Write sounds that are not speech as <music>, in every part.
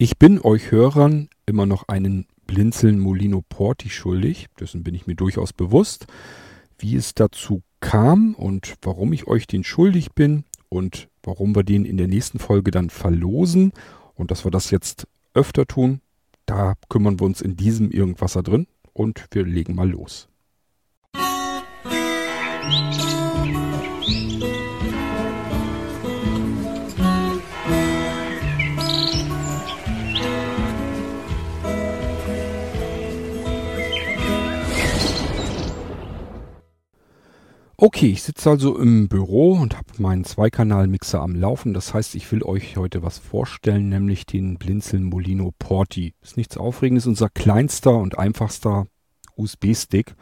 Ich bin euch Hörern immer noch einen Blinzeln Molino Porti schuldig, dessen bin ich mir durchaus bewusst. Wie es dazu kam und warum ich euch den schuldig bin und warum wir den in der nächsten Folge dann verlosen und dass wir das jetzt öfter tun, da kümmern wir uns in diesem Irgendwasser drin und wir legen mal los. Musik Okay, ich sitze also im Büro und habe meinen Zweikanal-Mixer am Laufen. Das heißt, ich will euch heute was vorstellen, nämlich den Blinzeln Molino Porti. Ist nichts Aufregendes, unser kleinster und einfachster USB-Stick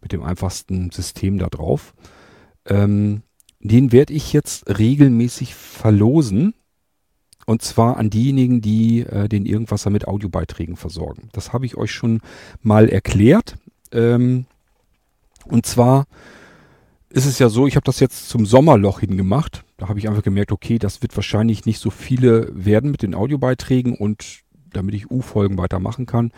mit dem einfachsten System da drauf. Ähm, den werde ich jetzt regelmäßig verlosen. Und zwar an diejenigen, die äh, den Irgendwasser mit Audiobeiträgen versorgen. Das habe ich euch schon mal erklärt. Ähm, und zwar ist es ja so, ich habe das jetzt zum Sommerloch hingemacht. Da habe ich einfach gemerkt, okay, das wird wahrscheinlich nicht so viele werden mit den Audiobeiträgen und damit ich U-Folgen weitermachen kann,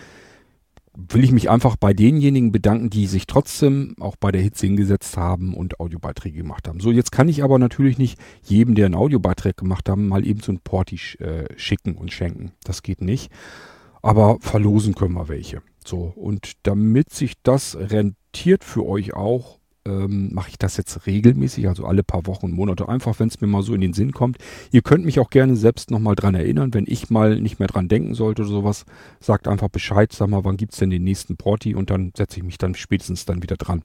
will ich mich einfach bei denjenigen bedanken, die sich trotzdem auch bei der Hitze hingesetzt haben und Audiobeiträge gemacht haben. So, jetzt kann ich aber natürlich nicht jedem, der einen Audiobeitrag gemacht haben, mal eben so ein Porti äh, schicken und schenken. Das geht nicht. Aber verlosen können wir welche. So, und damit sich das rentiert für euch auch, ähm, mache ich das jetzt regelmäßig, also alle paar Wochen und Monate, einfach wenn es mir mal so in den Sinn kommt. Ihr könnt mich auch gerne selbst nochmal dran erinnern, wenn ich mal nicht mehr dran denken sollte oder sowas, sagt einfach Bescheid, sag mal, wann gibt's denn den nächsten Porti und dann setze ich mich dann spätestens dann wieder dran.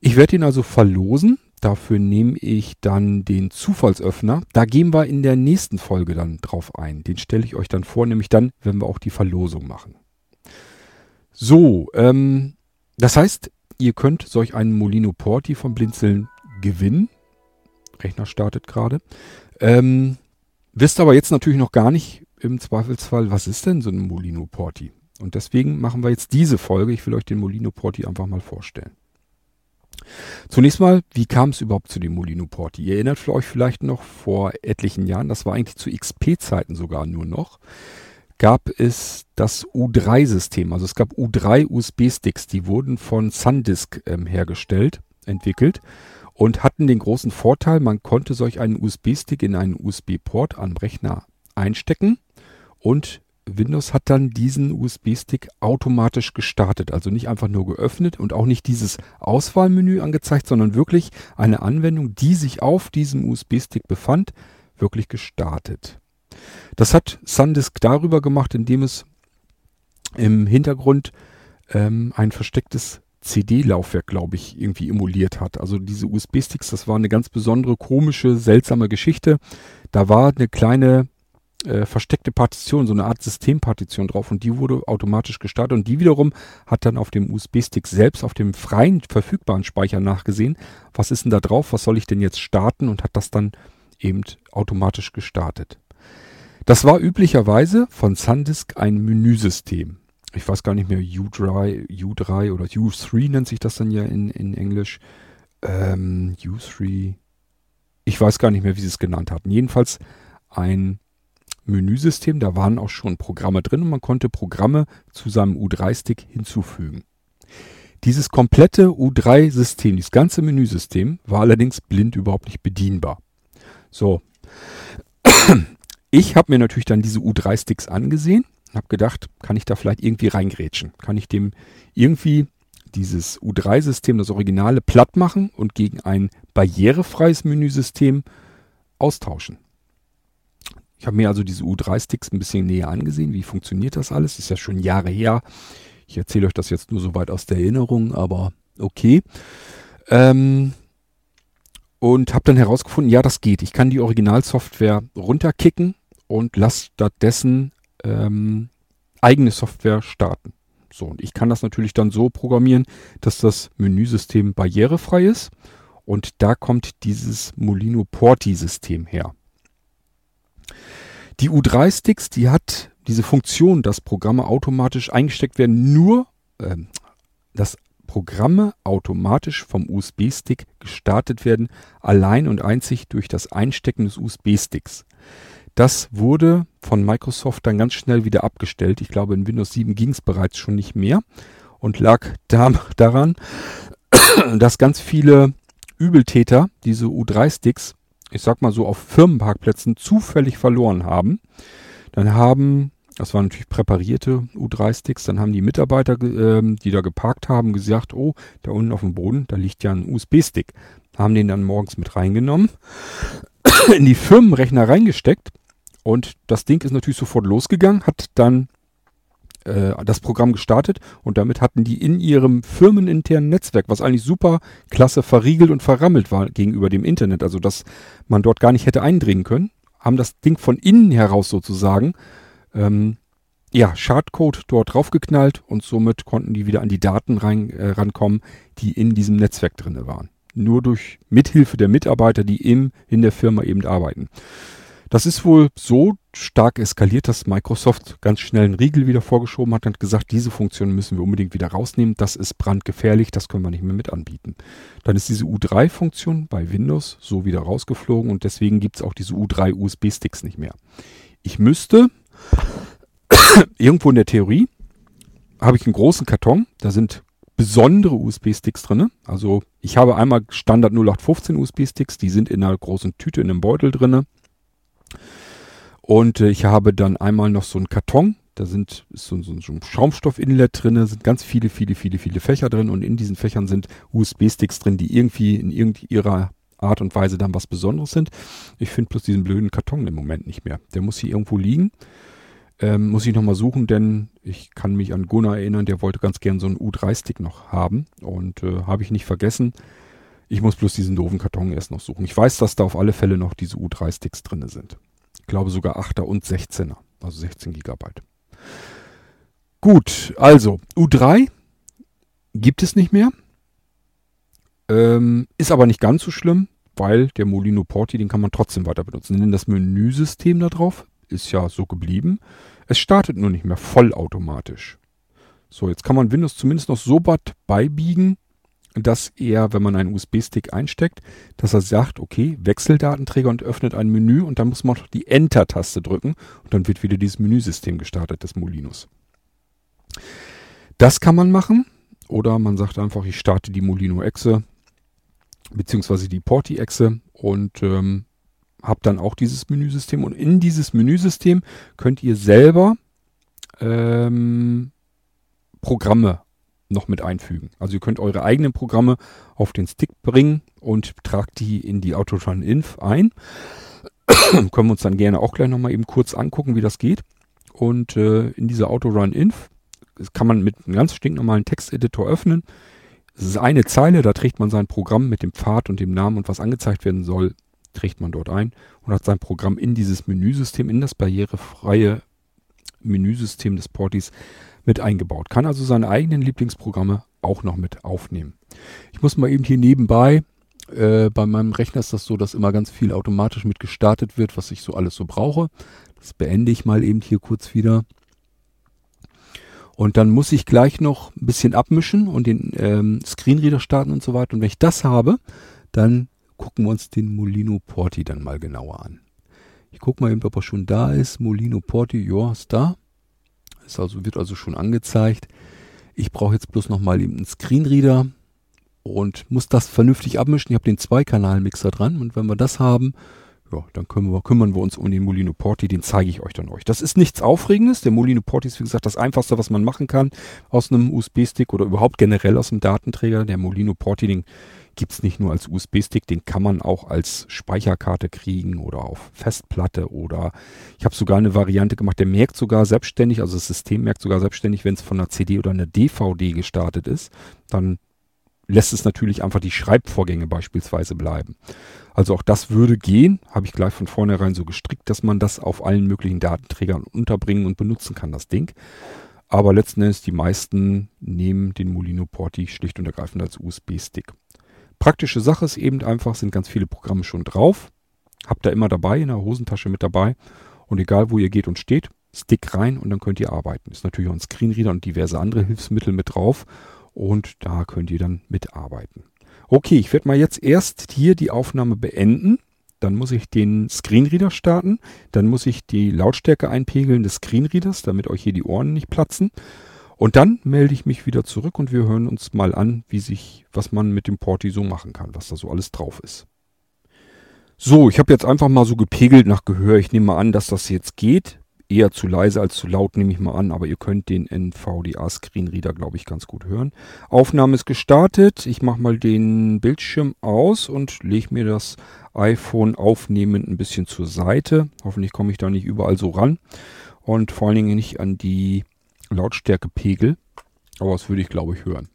Ich werde ihn also verlosen. Dafür nehme ich dann den Zufallsöffner. Da gehen wir in der nächsten Folge dann drauf ein. Den stelle ich euch dann vor, nämlich dann, wenn wir auch die Verlosung machen. So, ähm, das heißt, Ihr könnt solch einen Molino Porti vom Blinzeln gewinnen. Rechner startet gerade. Ähm, wisst aber jetzt natürlich noch gar nicht im Zweifelsfall, was ist denn so ein Molino Porti? Und deswegen machen wir jetzt diese Folge. Ich will euch den Molino Porti einfach mal vorstellen. Zunächst mal, wie kam es überhaupt zu dem Molino Porti? Ihr erinnert euch vielleicht noch vor etlichen Jahren, das war eigentlich zu XP-Zeiten sogar nur noch gab es das U3-System. Also es gab U3 USB-Sticks, die wurden von SanDisk ähm, hergestellt, entwickelt und hatten den großen Vorteil, man konnte solch einen USB-Stick in einen USB-Port am Rechner einstecken und Windows hat dann diesen USB-Stick automatisch gestartet. Also nicht einfach nur geöffnet und auch nicht dieses Auswahlmenü angezeigt, sondern wirklich eine Anwendung, die sich auf diesem USB-Stick befand, wirklich gestartet. Das hat SanDisk darüber gemacht, indem es im Hintergrund ähm, ein verstecktes CD-Laufwerk, glaube ich, irgendwie emuliert hat. Also diese USB-Sticks, das war eine ganz besondere, komische, seltsame Geschichte. Da war eine kleine äh, versteckte Partition, so eine Art Systempartition drauf und die wurde automatisch gestartet und die wiederum hat dann auf dem USB-Stick selbst, auf dem freien verfügbaren Speicher nachgesehen, was ist denn da drauf, was soll ich denn jetzt starten und hat das dann eben automatisch gestartet. Das war üblicherweise von SanDisk ein Menüsystem. Ich weiß gar nicht mehr, U3, U3 oder U3 nennt sich das dann ja in, in Englisch. Ähm, U3. Ich weiß gar nicht mehr, wie sie es genannt hatten. Jedenfalls ein Menüsystem, da waren auch schon Programme drin und man konnte Programme zu seinem U3-Stick hinzufügen. Dieses komplette U3-System, dieses ganze Menüsystem, war allerdings blind überhaupt nicht bedienbar. So. Ich habe mir natürlich dann diese U3-Sticks angesehen, habe gedacht, kann ich da vielleicht irgendwie reingrätschen? Kann ich dem irgendwie dieses U3-System, das Originale, platt machen und gegen ein barrierefreies Menüsystem austauschen? Ich habe mir also diese U3-Sticks ein bisschen näher angesehen. Wie funktioniert das alles? Ist ja schon Jahre her. Ich erzähle euch das jetzt nur so weit aus der Erinnerung, aber okay. Ähm, und habe dann herausgefunden, ja, das geht. Ich kann die Originalsoftware runterkicken und lasse stattdessen ähm, eigene Software starten. So, und ich kann das natürlich dann so programmieren, dass das Menüsystem barrierefrei ist. Und da kommt dieses Molino Porti-System her. Die U3-Sticks, die hat diese Funktion, dass Programme automatisch eingesteckt werden, nur, äh, dass Programme automatisch vom USB-Stick gestartet werden, allein und einzig durch das Einstecken des USB-Sticks. Das wurde von Microsoft dann ganz schnell wieder abgestellt. Ich glaube, in Windows 7 ging es bereits schon nicht mehr und lag da, daran, <coughs> dass ganz viele Übeltäter diese U3-Sticks, ich sag mal so, auf Firmenparkplätzen zufällig verloren haben. Dann haben, das waren natürlich präparierte U3-Sticks, dann haben die Mitarbeiter, äh, die da geparkt haben, gesagt, oh, da unten auf dem Boden, da liegt ja ein USB-Stick. Haben den dann morgens mit reingenommen, <coughs> in die Firmenrechner reingesteckt und das Ding ist natürlich sofort losgegangen, hat dann äh, das Programm gestartet und damit hatten die in ihrem firmeninternen Netzwerk, was eigentlich super klasse verriegelt und verrammelt war gegenüber dem Internet, also dass man dort gar nicht hätte eindringen können, haben das Ding von innen heraus sozusagen ähm, ja, Schadcode dort draufgeknallt und somit konnten die wieder an die Daten rein, äh, rankommen, die in diesem Netzwerk drinne waren. Nur durch Mithilfe der Mitarbeiter, die im, in der Firma eben arbeiten. Das ist wohl so stark eskaliert, dass Microsoft ganz schnell einen Riegel wieder vorgeschoben hat und gesagt, diese Funktion müssen wir unbedingt wieder rausnehmen. Das ist brandgefährlich, das können wir nicht mehr mit anbieten. Dann ist diese U3-Funktion bei Windows so wieder rausgeflogen und deswegen gibt es auch diese U3 USB-Sticks nicht mehr. Ich müsste <coughs> irgendwo in der Theorie habe ich einen großen Karton, da sind besondere USB-Sticks drin. Also ich habe einmal Standard 0815 USB-Sticks, die sind in einer großen Tüte in einem Beutel drinne. Und äh, ich habe dann einmal noch so einen Karton. Da sind ist so, so, so ein Schaumstoff-Inlet drin, sind ganz viele, viele, viele, viele Fächer drin und in diesen Fächern sind USB-Sticks drin, die irgendwie in irgendeiner Art und Weise dann was Besonderes sind. Ich finde bloß diesen blöden Karton im Moment nicht mehr. Der muss hier irgendwo liegen. Ähm, muss ich nochmal suchen, denn ich kann mich an Gunnar erinnern, der wollte ganz gern so einen U3-Stick noch haben und äh, habe ich nicht vergessen. Ich muss bloß diesen doofen Karton erst noch suchen. Ich weiß, dass da auf alle Fälle noch diese U3-Sticks drin sind. Ich glaube sogar 8er und 16er, also 16 Gigabyte. Gut, also U3 gibt es nicht mehr. Ähm, ist aber nicht ganz so schlimm, weil der Molino Porti, den kann man trotzdem weiter benutzen. Denn das Menüsystem da drauf ist ja so geblieben. Es startet nur nicht mehr vollautomatisch. So, jetzt kann man Windows zumindest noch so weit beibiegen, dass er, wenn man einen USB-Stick einsteckt, dass er sagt, okay, Wechseldatenträger und öffnet ein Menü und dann muss man noch die Enter-Taste drücken und dann wird wieder dieses Menüsystem gestartet des Molinos. Das kann man machen oder man sagt einfach, ich starte die Molino-Echse beziehungsweise die Porti-Echse und ähm, habe dann auch dieses Menüsystem und in dieses Menüsystem könnt ihr selber ähm, Programme noch mit einfügen. Also ihr könnt eure eigenen Programme auf den Stick bringen und tragt die in die Autotron Inf ein. <coughs> Können wir uns dann gerne auch gleich nochmal eben kurz angucken, wie das geht. Und äh, in dieser Autorun Inf kann man mit einem ganz stinknormalen Texteditor öffnen. Es ist eine Zeile, da trägt man sein Programm mit dem Pfad und dem Namen und was angezeigt werden soll, trägt man dort ein und hat sein Programm in dieses Menüsystem, in das barrierefreie Menüsystem des Portis mit eingebaut. Kann also seine eigenen Lieblingsprogramme auch noch mit aufnehmen. Ich muss mal eben hier nebenbei, äh, bei meinem Rechner ist das so, dass immer ganz viel automatisch mit gestartet wird, was ich so alles so brauche. Das beende ich mal eben hier kurz wieder. Und dann muss ich gleich noch ein bisschen abmischen und den ähm, Screenreader starten und so weiter. Und wenn ich das habe, dann gucken wir uns den Molino Porti dann mal genauer an. Ich gucke mal eben, ob er schon da ist. Molino Porti, ja, ist da. Ist also, wird also schon angezeigt. Ich brauche jetzt bloß noch mal eben einen Screenreader und muss das vernünftig abmischen. Ich habe den Zwei-Kanal-Mixer dran und wenn wir das haben, ja, dann wir, kümmern wir uns um den Molino Porti, den zeige ich euch dann euch. Das ist nichts Aufregendes. Der Molino Porti ist, wie gesagt, das einfachste, was man machen kann aus einem USB-Stick oder überhaupt generell aus einem Datenträger. Der Molino Porti, den gibt es nicht nur als USB-Stick, den kann man auch als Speicherkarte kriegen oder auf Festplatte oder ich habe sogar eine Variante gemacht, der merkt sogar selbstständig, also das System merkt sogar selbstständig, wenn es von einer CD oder einer DVD gestartet ist, dann lässt es natürlich einfach die Schreibvorgänge beispielsweise bleiben. Also auch das würde gehen, habe ich gleich von vornherein so gestrickt, dass man das auf allen möglichen Datenträgern unterbringen und benutzen kann, das Ding. Aber letzten Endes, die meisten nehmen den Molino Porti schlicht und ergreifend als USB-Stick. Praktische Sache ist eben einfach, sind ganz viele Programme schon drauf. Habt ihr immer dabei, in der Hosentasche mit dabei. Und egal, wo ihr geht und steht, Stick rein und dann könnt ihr arbeiten. Ist natürlich auch ein Screenreader und diverse andere Hilfsmittel mit drauf. Und da könnt ihr dann mitarbeiten. Okay, ich werde mal jetzt erst hier die Aufnahme beenden. dann muss ich den Screenreader starten, dann muss ich die Lautstärke einpegeln des Screenreaders, damit euch hier die Ohren nicht platzen. Und dann melde ich mich wieder zurück und wir hören uns mal an, wie sich, was man mit dem Porti so machen kann, was da so alles drauf ist. So, ich habe jetzt einfach mal so gepegelt nach Gehör. Ich nehme mal an, dass das jetzt geht. Eher zu leise als zu laut, nehme ich mal an, aber ihr könnt den NVDA Screenreader, glaube ich, ganz gut hören. Aufnahme ist gestartet. Ich mache mal den Bildschirm aus und lege mir das iPhone aufnehmend ein bisschen zur Seite. Hoffentlich komme ich da nicht überall so ran. Und vor allen Dingen nicht an die Lautstärkepegel. Aber das würde ich, glaube ich, hören.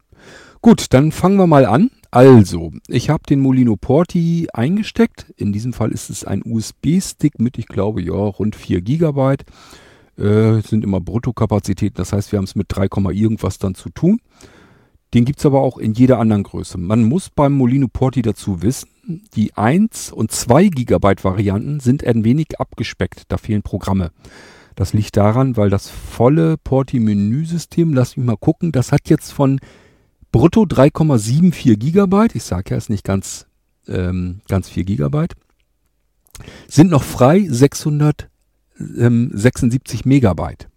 Gut, dann fangen wir mal an. Also, ich habe den Molino Porti eingesteckt. In diesem Fall ist es ein USB-Stick mit, ich glaube, ja, rund 4 GB. Äh, sind immer Bruttokapazitäten, das heißt, wir haben es mit 3, irgendwas dann zu tun. Den gibt es aber auch in jeder anderen Größe. Man muss beim Molino Porti dazu wissen, die 1 und 2 GB Varianten sind ein wenig abgespeckt. Da fehlen Programme. Das liegt daran, weil das volle Porti-Menüsystem, lass mich mal gucken, das hat jetzt von brutto 3,74 Gigabyte, ich sage ja, ist nicht ganz, ähm, ganz 4 Gigabyte, sind noch frei 676 Megabyte.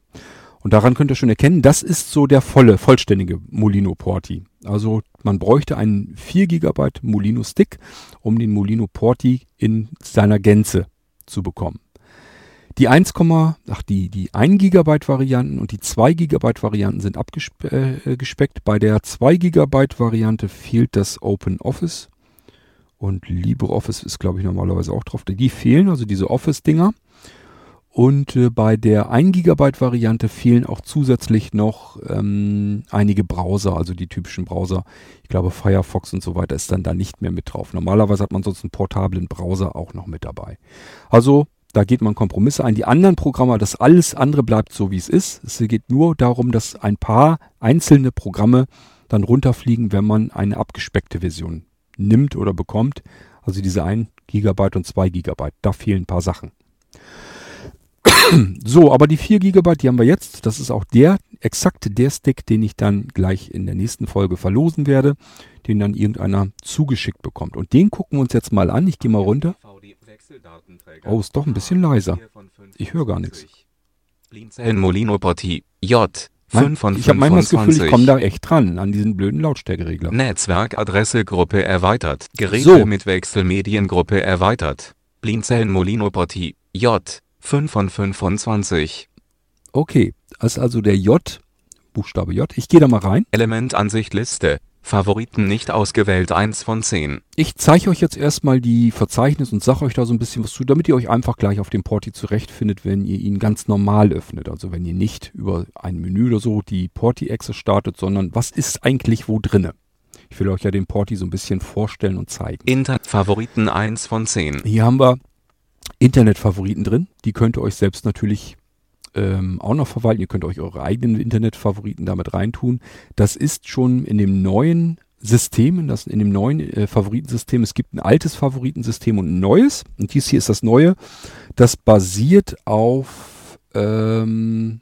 Und daran könnt ihr schon erkennen, das ist so der volle, vollständige Molino Porti. Also man bräuchte einen 4 GB Molino Stick, um den Molino Porti in seiner Gänze zu bekommen. Die 1, ach die, die 1 GB Varianten und die 2 GB Varianten sind abgespeckt. Äh, Bei der 2 GB Variante fehlt das Open Office und LibreOffice ist glaube ich normalerweise auch drauf. Die fehlen, also diese Office-Dinger. Und äh, bei der 1 GB Variante fehlen auch zusätzlich noch ähm, einige Browser, also die typischen Browser. Ich glaube Firefox und so weiter ist dann da nicht mehr mit drauf. Normalerweise hat man sonst einen portablen Browser auch noch mit dabei. Also da geht man Kompromisse ein. Die anderen Programme, das alles andere bleibt so wie es ist. Es geht nur darum, dass ein paar einzelne Programme dann runterfliegen, wenn man eine abgespeckte Version nimmt oder bekommt. Also diese 1 GB und 2 GB. Da fehlen ein paar Sachen. <coughs> So, aber die 4 GB, die haben wir jetzt. Das ist auch der, exakt der Stick, den ich dann gleich in der nächsten Folge verlosen werde, den dann irgendeiner zugeschickt bekommt. Und den gucken wir uns jetzt mal an. Ich gehe mal runter. Oh, ist doch ein bisschen leiser. Ich höre gar nichts. Molino Porti, J. 5 von ich habe manchmal das Gefühl, ich komme da echt dran, an diesen blöden Lautstärkeregler. Netzwerkadresse Gruppe erweitert. Geräte so. mit Wechselmediengruppe erweitert. Blinzeln Molino Porti, J. 5 von 25. Okay, das ist also der J, Buchstabe J. Ich gehe da mal rein. Elementansicht Liste. Favoriten nicht ausgewählt 1 von 10. Ich zeige euch jetzt erstmal die Verzeichnis und sage euch da so ein bisschen was zu, damit ihr euch einfach gleich auf dem Porti zurechtfindet, wenn ihr ihn ganz normal öffnet. Also wenn ihr nicht über ein Menü oder so die Porti-Exe startet, sondern was ist eigentlich wo drinne? Ich will euch ja den Porti so ein bisschen vorstellen und zeigen. Internet-Favoriten 1 von 10. Hier haben wir Internetfavoriten drin. Die könnt ihr euch selbst natürlich ähm, auch noch verwalten. Ihr könnt euch eure eigenen Internetfavoriten damit reintun. Das ist schon in dem neuen System, in, das, in dem neuen äh, Favoritensystem. Es gibt ein altes Favoritensystem und ein neues. Und dies hier ist das neue. Das basiert auf ähm,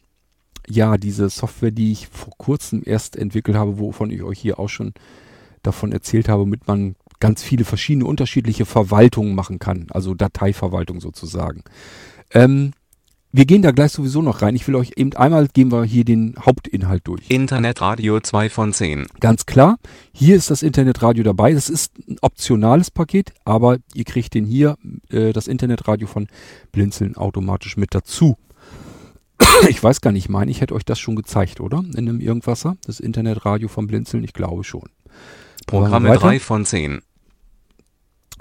ja diese Software, die ich vor kurzem erst entwickelt habe, wovon ich euch hier auch schon davon erzählt habe, womit man ganz viele verschiedene unterschiedliche Verwaltungen machen kann, also Dateiverwaltung sozusagen. Ähm, wir gehen da gleich sowieso noch rein. Ich will euch eben einmal gehen wir hier den Hauptinhalt durch. Internetradio 2 von 10. Ganz klar. Hier ist das Internetradio dabei. Das ist ein optionales Paket, aber ihr kriegt den hier, äh, das Internetradio von Blinzeln automatisch mit dazu. <coughs> ich weiß gar nicht, ich meine, ich hätte euch das schon gezeigt, oder? In einem Irgendwasser. Das Internetradio von Blinzeln, ich glaube schon. Programme 3 von 10.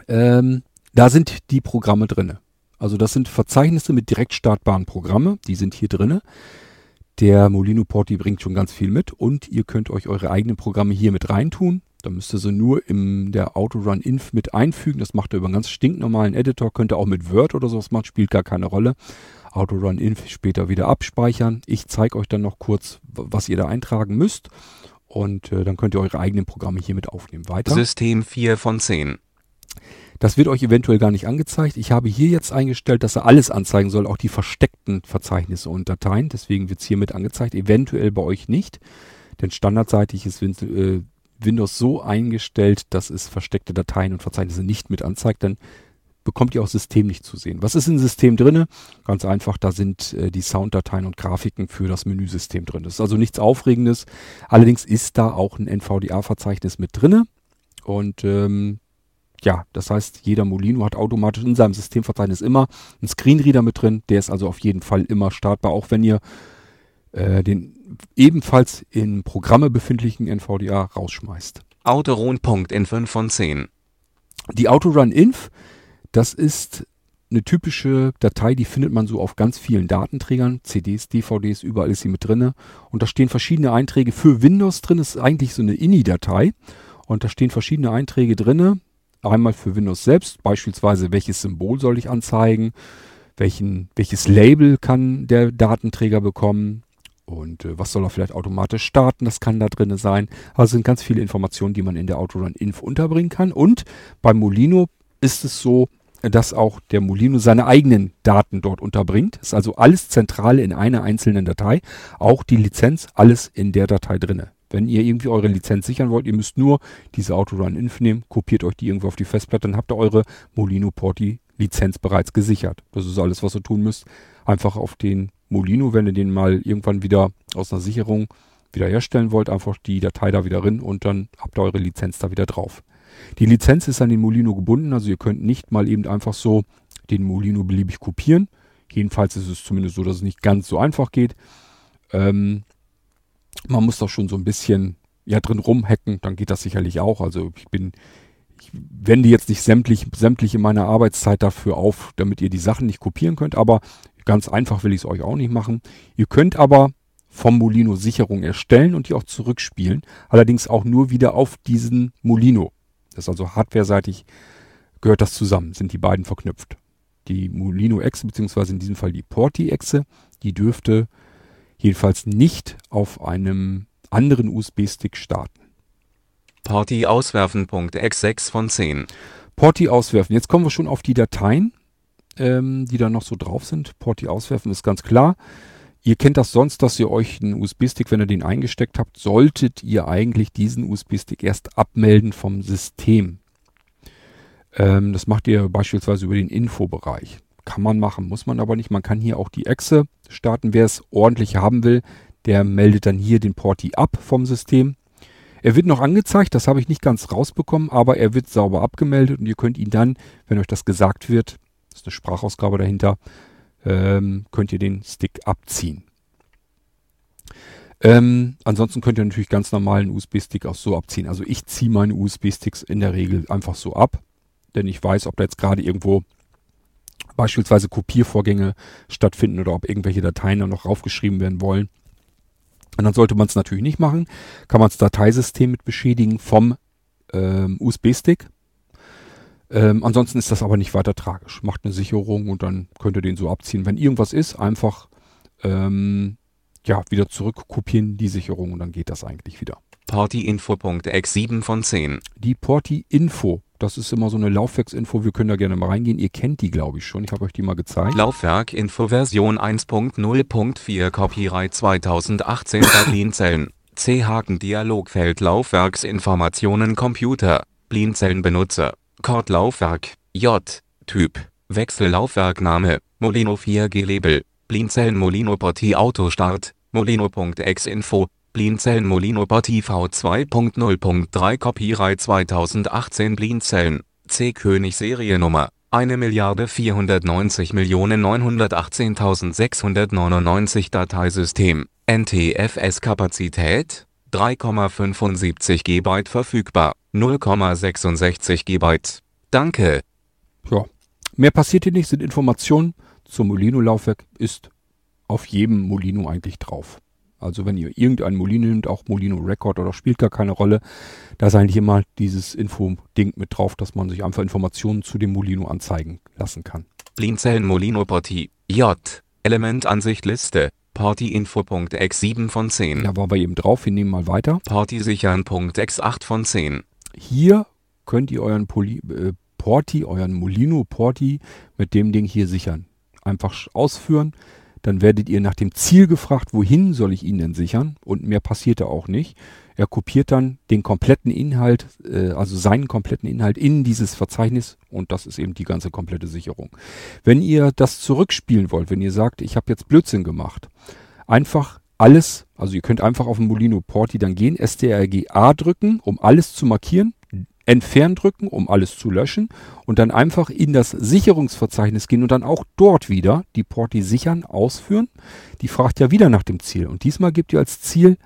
Ähm, da sind die Programme drinne. Also das sind Verzeichnisse mit direkt startbaren Programme, die sind hier drinne. Der Molino Porti bringt schon ganz viel mit und ihr könnt euch eure eigenen Programme hier mit reintun. Da müsst ihr sie nur in der Autorun Inf mit einfügen. Das macht ihr über einen ganz stinknormalen Editor. Könnt ihr auch mit Word oder sowas machen, spielt gar keine Rolle. Autorun Inf später wieder abspeichern. Ich zeige euch dann noch kurz, was ihr da eintragen müsst. Und äh, dann könnt ihr eure eigenen Programme hier mit aufnehmen. Weiter. System 4 von 10. Das wird euch eventuell gar nicht angezeigt. Ich habe hier jetzt eingestellt, dass er alles anzeigen soll, auch die versteckten Verzeichnisse und Dateien. Deswegen wird es hier mit angezeigt. Eventuell bei euch nicht. Denn standardseitig ist äh, Windows so eingestellt, dass es versteckte Dateien und Verzeichnisse nicht mit anzeigt. Denn bekommt ihr auch System nicht zu sehen. Was ist im System drinne? Ganz einfach, da sind äh, die Sounddateien und Grafiken für das Menüsystem drin. Das ist also nichts Aufregendes. Allerdings ist da auch ein NVDA-Verzeichnis mit drinne. Und ähm, ja, das heißt, jeder Molino hat automatisch in seinem Systemverzeichnis immer einen Screenreader mit drin. Der ist also auf jeden Fall immer startbar, auch wenn ihr äh, den ebenfalls in Programme befindlichen NVDA rausschmeißt. Autorun.in5 von 10. Die Autorun-Inf, das ist eine typische Datei, die findet man so auf ganz vielen Datenträgern, CDs, DVDs, überall ist sie mit drinne. Und da stehen verschiedene Einträge für Windows drin. Das ist eigentlich so eine INI-Datei. Und da stehen verschiedene Einträge drinne. Einmal für Windows selbst, beispielsweise welches Symbol soll ich anzeigen, welchen, welches Label kann der Datenträger bekommen, und äh, was soll er vielleicht automatisch starten? Das kann da drin sein. Also sind ganz viele Informationen, die man in der Autorun Inf unterbringen kann. Und beim Molino ist es so, dass auch der Molino seine eigenen Daten dort unterbringt. Ist also alles zentral in einer einzelnen Datei. Auch die Lizenz, alles in der Datei drinne. Wenn ihr irgendwie eure Lizenz sichern wollt, ihr müsst nur diese Autorun Inf nehmen, kopiert euch die irgendwo auf die Festplatte, dann habt ihr eure Molino Porti Lizenz bereits gesichert. Das ist alles, was ihr tun müsst. Einfach auf den Molino, wenn ihr den mal irgendwann wieder aus einer Sicherung wiederherstellen wollt, einfach die Datei da wieder drin und dann habt ihr eure Lizenz da wieder drauf. Die Lizenz ist an den Molino gebunden, also ihr könnt nicht mal eben einfach so den Molino beliebig kopieren. Jedenfalls ist es zumindest so, dass es nicht ganz so einfach geht. Ähm, man muss doch schon so ein bisschen ja drin rumhacken, dann geht das sicherlich auch. Also ich bin, ich wende jetzt nicht sämtlich, sämtliche meiner Arbeitszeit dafür auf, damit ihr die Sachen nicht kopieren könnt, aber Ganz einfach will ich es euch auch nicht machen. Ihr könnt aber vom Molino Sicherung erstellen und die auch zurückspielen. Allerdings auch nur wieder auf diesen Molino. Das ist also hardwareseitig gehört das zusammen, sind die beiden verknüpft. Die Molino-Echse, beziehungsweise in diesem Fall die Porti-Echse, die dürfte jedenfalls nicht auf einem anderen USB-Stick starten. Porti auswerfen. X6 von 10. Porti auswerfen. Jetzt kommen wir schon auf die Dateien ähm, die da noch so drauf sind. Porti auswerfen ist ganz klar. Ihr kennt das sonst, dass ihr euch einen USB-Stick, wenn ihr den eingesteckt habt, solltet ihr eigentlich diesen USB-Stick erst abmelden vom System. Ähm, das macht ihr beispielsweise über den Infobereich. Kann man machen, muss man aber nicht. Man kann hier auch die Echse starten. Wer es ordentlich haben will, der meldet dann hier den Porti ab vom System. Er wird noch angezeigt, das habe ich nicht ganz rausbekommen, aber er wird sauber abgemeldet und ihr könnt ihn dann, wenn euch das gesagt wird, ist eine Sprachausgabe dahinter, ähm, könnt ihr den Stick abziehen. Ähm, ansonsten könnt ihr natürlich ganz normalen USB-Stick auch so abziehen. Also ich ziehe meine USB-Sticks in der Regel einfach so ab, denn ich weiß, ob da jetzt gerade irgendwo beispielsweise Kopiervorgänge stattfinden oder ob irgendwelche Dateien da noch raufgeschrieben werden wollen. Und dann sollte man es natürlich nicht machen. Kann man das Dateisystem mit beschädigen vom ähm, USB-Stick. Ähm, ansonsten ist das aber nicht weiter tragisch. Macht eine Sicherung und dann könnt ihr den so abziehen. Wenn irgendwas ist, einfach ähm, ja, wieder zurückkopieren die Sicherung und dann geht das eigentlich wieder. Porti-Info.x7 von 10. Die Porti-Info, das ist immer so eine Laufwerksinfo, wir können da gerne mal reingehen. Ihr kennt die, glaube ich, schon. Ich habe euch die mal gezeigt. Laufwerk-Info Version 1.0.4 Copyright 2018 Berlin-Zellen. C-Haken Dialogfeld Laufwerksinformationen Computer. Blinzellenbenutzer. Chordlaufwerk, J, Typ, Wechsellaufwerkname, Molino 4G Label, Blinzeln Molino Porti Autostart, Molino.exinfo, Blinzeln Molino Porti V2.0.3 Copyright 2018 Blinzeln, C König Seriennummer, 1 Milliarde 490 Millionen 918.699 Dateisystem, NTFS Kapazität, 3,75 GB verfügbar 0,66 GB. Danke. Ja, mehr passiert hier nicht, sind Informationen zum Molino-Laufwerk, ist auf jedem Molino eigentlich drauf. Also wenn ihr irgendein Molino nimmt, auch Molino Record oder spielt gar keine Rolle, da ist eigentlich immer dieses Info-Ding mit drauf, dass man sich einfach Informationen zu dem Molino anzeigen lassen kann. Blinzeln Molino Porti, J, Elementansicht Liste, Partyinfo.x7 von 10. Da war wir eben drauf, wir nehmen mal weiter. Partysichern.x8 von 10. Hier könnt ihr euren Poli, äh, Porti, euren Molino Porti mit dem Ding hier sichern. Einfach ausführen. Dann werdet ihr nach dem Ziel gefragt, wohin soll ich ihn denn sichern? Und mehr passiert da auch nicht. Er kopiert dann den kompletten Inhalt, äh, also seinen kompletten Inhalt in dieses Verzeichnis und das ist eben die ganze komplette Sicherung. Wenn ihr das zurückspielen wollt, wenn ihr sagt, ich habe jetzt Blödsinn gemacht, einfach alles, also ihr könnt einfach auf den Molino Porti dann gehen, STRG-A drücken, um alles zu markieren, Entfernen drücken, um alles zu löschen und dann einfach in das Sicherungsverzeichnis gehen und dann auch dort wieder die Porti sichern, ausführen. Die fragt ja wieder nach dem Ziel und diesmal gebt ihr als Ziel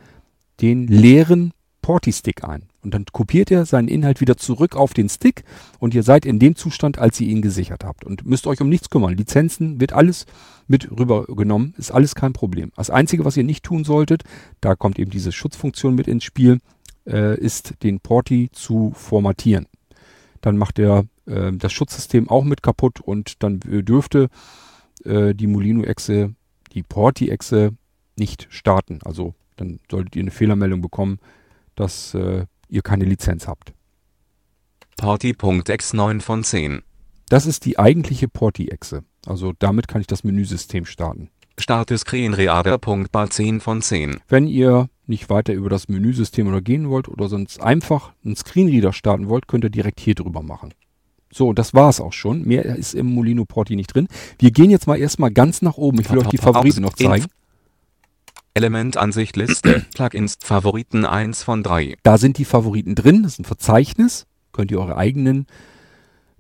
den leeren Porti-Stick ein. Und dann kopiert er seinen Inhalt wieder zurück auf den Stick und ihr seid in dem Zustand, als ihr ihn gesichert habt. Und müsst euch um nichts kümmern. Lizenzen wird alles mit rübergenommen, ist alles kein Problem. Das Einzige, was ihr nicht tun solltet, da kommt eben diese Schutzfunktion mit ins Spiel, äh, ist den Porti zu formatieren. Dann macht er äh, das Schutzsystem auch mit kaputt und dann dürfte äh, die Molino-Echse, die Porti-Echse nicht starten. Also dann solltet ihr eine Fehlermeldung bekommen, dass äh, ihr keine Lizenz habt. Porti.exe 9 von 10. Das ist die eigentliche Porti-Exe. Also damit kann ich das Menüsystem starten. Starte Screenreader.bar 10 von 10. Wenn ihr nicht weiter über das Menüsystem oder gehen wollt oder sonst einfach einen Screenreader starten wollt, könnt ihr direkt hier drüber machen. So, das war's auch schon. Mehr ist im Molino Porti nicht drin. Wir gehen jetzt mal erstmal ganz nach oben. Ich will euch die Favoriten noch zeigen. Elementansicht Liste, <clears throat> Plugins, Favoriten 1 von 3. Da sind die Favoriten drin, das ist ein Verzeichnis. Könnt ihr eure eigenen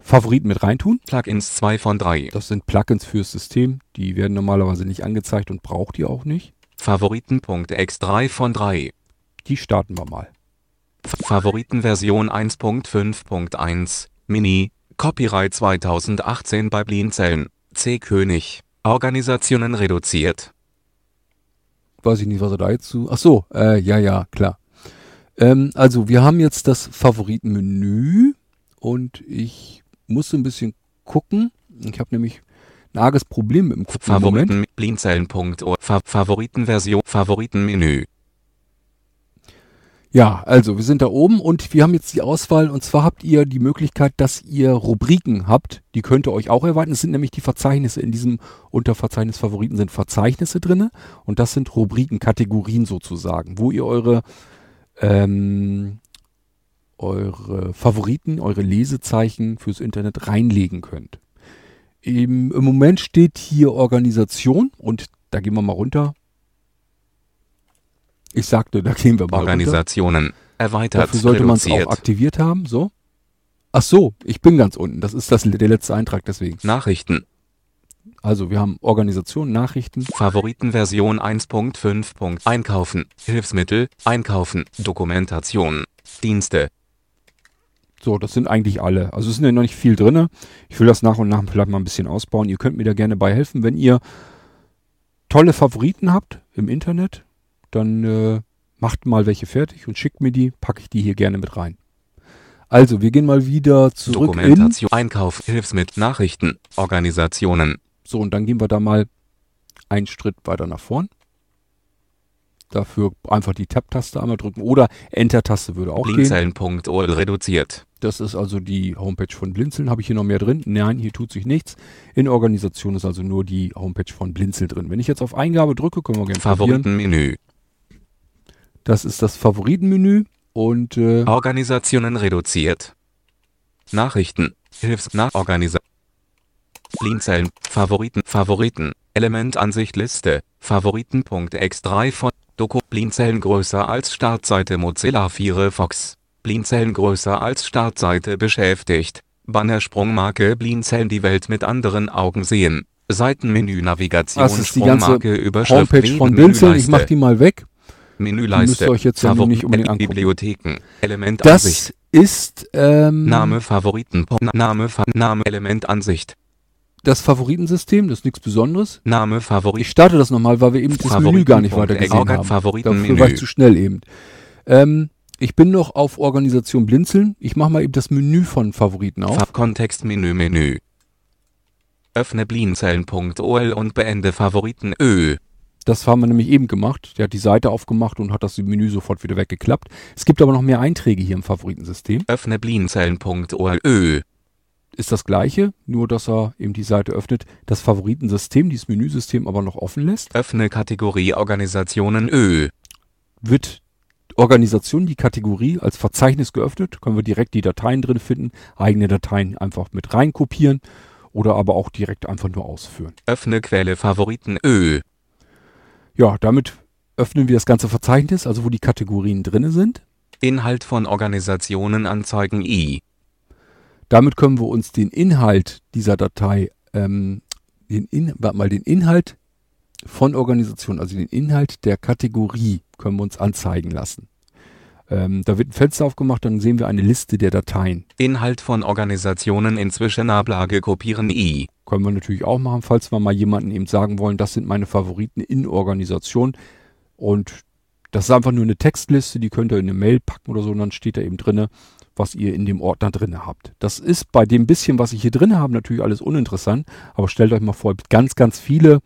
Favoriten mit reintun. Plugins 2 von 3. Das sind Plugins fürs System. Die werden normalerweise nicht angezeigt und braucht ihr auch nicht. Favoriten.x 3 von 3. Die starten wir mal. Favoritenversion 1.5.1 Mini Copyright 2018 bei Blinzeln C. König Organisationen reduziert weiß ich nicht, was er da jetzt zu. Ach so, äh, ja, ja, klar. Ähm, also wir haben jetzt das Favoritenmenü und ich muss so ein bisschen gucken. Ich habe nämlich arges Problem mit dem Gucken. Favoriten, Blinzeln.org, Favoritenversion, Favoritenmenü. Ja, also wir sind da oben und wir haben jetzt die Auswahl und zwar habt ihr die Möglichkeit, dass ihr Rubriken habt, die könnt ihr euch auch erweitern. Es sind nämlich die Verzeichnisse, in diesem Unterverzeichnis Favoriten sind Verzeichnisse drinne und das sind Rubriken, Kategorien sozusagen, wo ihr eure, ähm, eure Favoriten, eure Lesezeichen fürs Internet reinlegen könnt. Im, Im Moment steht hier Organisation und da gehen wir mal runter ich sagte, da gehen wir mal Organisationen runter. erweitert. Dafür sollte man es auch aktiviert haben, so. Ach so, ich bin ganz unten. Das ist das, der letzte Eintrag deswegen. Nachrichten. Also wir haben Organisation, Nachrichten. Favoritenversion 1.5. Einkaufen, Hilfsmittel, Einkaufen, Dokumentation, Dienste. So, das sind eigentlich alle. Also es sind ja noch nicht viel drinne. Ich will das nach und nach vielleicht mal ein bisschen ausbauen. Ihr könnt mir da gerne bei helfen, wenn ihr tolle Favoriten habt im Internet dann äh, macht mal welche fertig und schickt mir die, packe ich die hier gerne mit rein. Also, wir gehen mal wieder zurück Dokumentation, in Einkauf, Hilfsmittel, Nachrichten, Organisationen. So, und dann gehen wir da mal einen Schritt weiter nach vorn. Dafür einfach die Tab-Taste einmal drücken oder Enter-Taste würde auch gehen. reduziert. Das ist also die Homepage von Blinzeln. Habe ich hier noch mehr drin? Nein, hier tut sich nichts. In Organisation ist also nur die Homepage von Blinzeln drin. Wenn ich jetzt auf Eingabe drücke, können wir gerne Favoritenmenü. Das ist das Favoritenmenü und äh, Organisationen reduziert. Nachrichten, Hilfs nach Organisation. Blinzeln, Favoriten, Favoriten, Elementansicht Liste, Favoriten.x3 von Doku Blinzeln größer als Startseite Mozilla Firefox. Blinzeln größer als Startseite beschäftigt. Bannersprungmarke Blinzeln die Welt mit anderen Augen sehen. Seitenmenü Navigation das ist die ganze Überschrift Homepage von Blinzeln. Ich mach die mal weg. Menüleiste. Müsst euch jetzt nicht unbedingt angucken. Bibliotheken. Element das Ansicht. ist ähm, Name Favoriten. Name Name Element Ansicht. Das Favoritensystem, das ist nichts Besonderes. Name Favorit. Ich starte das nochmal, weil wir eben das Menü gar nicht weiter gesehen haben. Favoritenmenü. Dafür war ich zu schnell eben. Ähm, ich bin noch auf Organisation Blinzeln. Ich mache mal eben das Menü von Favoriten auf. Kontextmenü Menü. Öffne blinzeln.ol und beende Favoriten Ö. Das haben wir nämlich eben gemacht. Der hat die Seite aufgemacht und hat das Menü sofort wieder weggeklappt. Es gibt aber noch mehr Einträge hier im Favoritensystem. Öffne blinzeln.org. Ist das gleiche, nur dass er eben die Seite öffnet, das Favoritensystem, dieses Menüsystem aber noch offen lässt. Öffne Kategorie Organisationen Ö. Wird Organisation, die Kategorie als Verzeichnis geöffnet, können wir direkt die Dateien drin finden, eigene Dateien einfach mit rein kopieren oder aber auch direkt einfach nur ausführen. Öffne Quelle Favoriten Ö. Ja, damit öffnen wir das ganze Verzeichnis, also wo die Kategorien drin sind. Inhalt von Organisationen anzeigen I. Damit können wir uns den Inhalt dieser Datei, ähm, den In warte mal den Inhalt von Organisationen, also den Inhalt der Kategorie, können wir uns anzeigen lassen. Ähm, da wird ein Fenster aufgemacht, dann sehen wir eine Liste der Dateien. Inhalt von Organisationen in Zwischenablage kopieren I. Können wir natürlich auch machen, falls wir mal jemanden eben sagen wollen, das sind meine Favoriten in Organisation. Und das ist einfach nur eine Textliste, die könnt ihr in eine Mail packen oder so und dann steht da eben drinne, was ihr in dem Ordner drinne habt. Das ist bei dem bisschen, was ich hier drin habe, natürlich alles uninteressant, aber stellt euch mal vor, ganz, ganz viele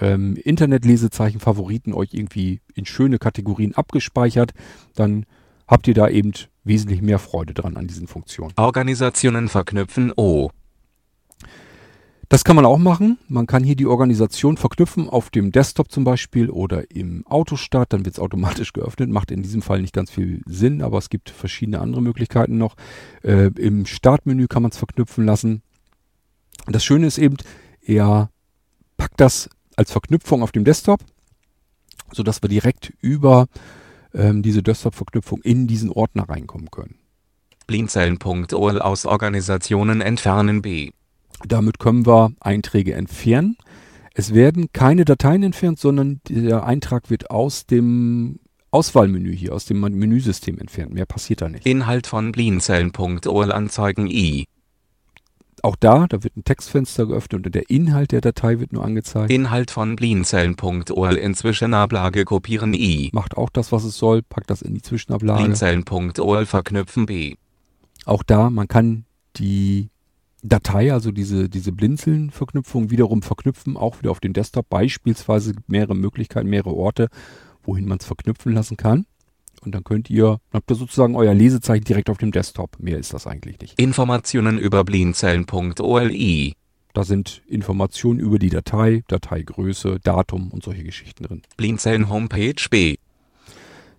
ähm, Internetlesezeichen, Favoriten euch irgendwie in schöne Kategorien abgespeichert, dann habt ihr da eben wesentlich mehr Freude dran an diesen Funktionen. Organisationen verknüpfen O. Das kann man auch machen. Man kann hier die Organisation verknüpfen auf dem Desktop zum Beispiel oder im Autostart. Dann wird es automatisch geöffnet. Macht in diesem Fall nicht ganz viel Sinn, aber es gibt verschiedene andere Möglichkeiten noch. Äh, Im Startmenü kann man es verknüpfen lassen. Das Schöne ist eben, er packt das als Verknüpfung auf dem Desktop, sodass wir direkt über ähm, diese Desktop-Verknüpfung in diesen Ordner reinkommen können. Blinzeln.ol aus Organisationen entfernen B. Damit können wir Einträge entfernen. Es werden keine Dateien entfernt, sondern der Eintrag wird aus dem Auswahlmenü hier, aus dem Menüsystem entfernt. Mehr passiert da nicht. Inhalt von Blinzeln.ol anzeigen I. Auch da, da wird ein Textfenster geöffnet und der Inhalt der Datei wird nur angezeigt. Inhalt von Blinzeln.ol in Zwischenablage kopieren I. Macht auch das, was es soll, packt das in die Zwischenablage. Blinzeln.ol verknüpfen B. Auch da, man kann die Datei, also diese, diese Blinzeln-Verknüpfung wiederum verknüpfen, auch wieder auf den Desktop. Beispielsweise mehrere Möglichkeiten, mehrere Orte, wohin man es verknüpfen lassen kann. Und dann könnt ihr, habt ihr sozusagen euer Lesezeichen direkt auf dem Desktop. Mehr ist das eigentlich nicht. Informationen über blinzeln.oli. Da sind Informationen über die Datei, Dateigröße, Datum und solche Geschichten drin. Blinzeln Homepage B.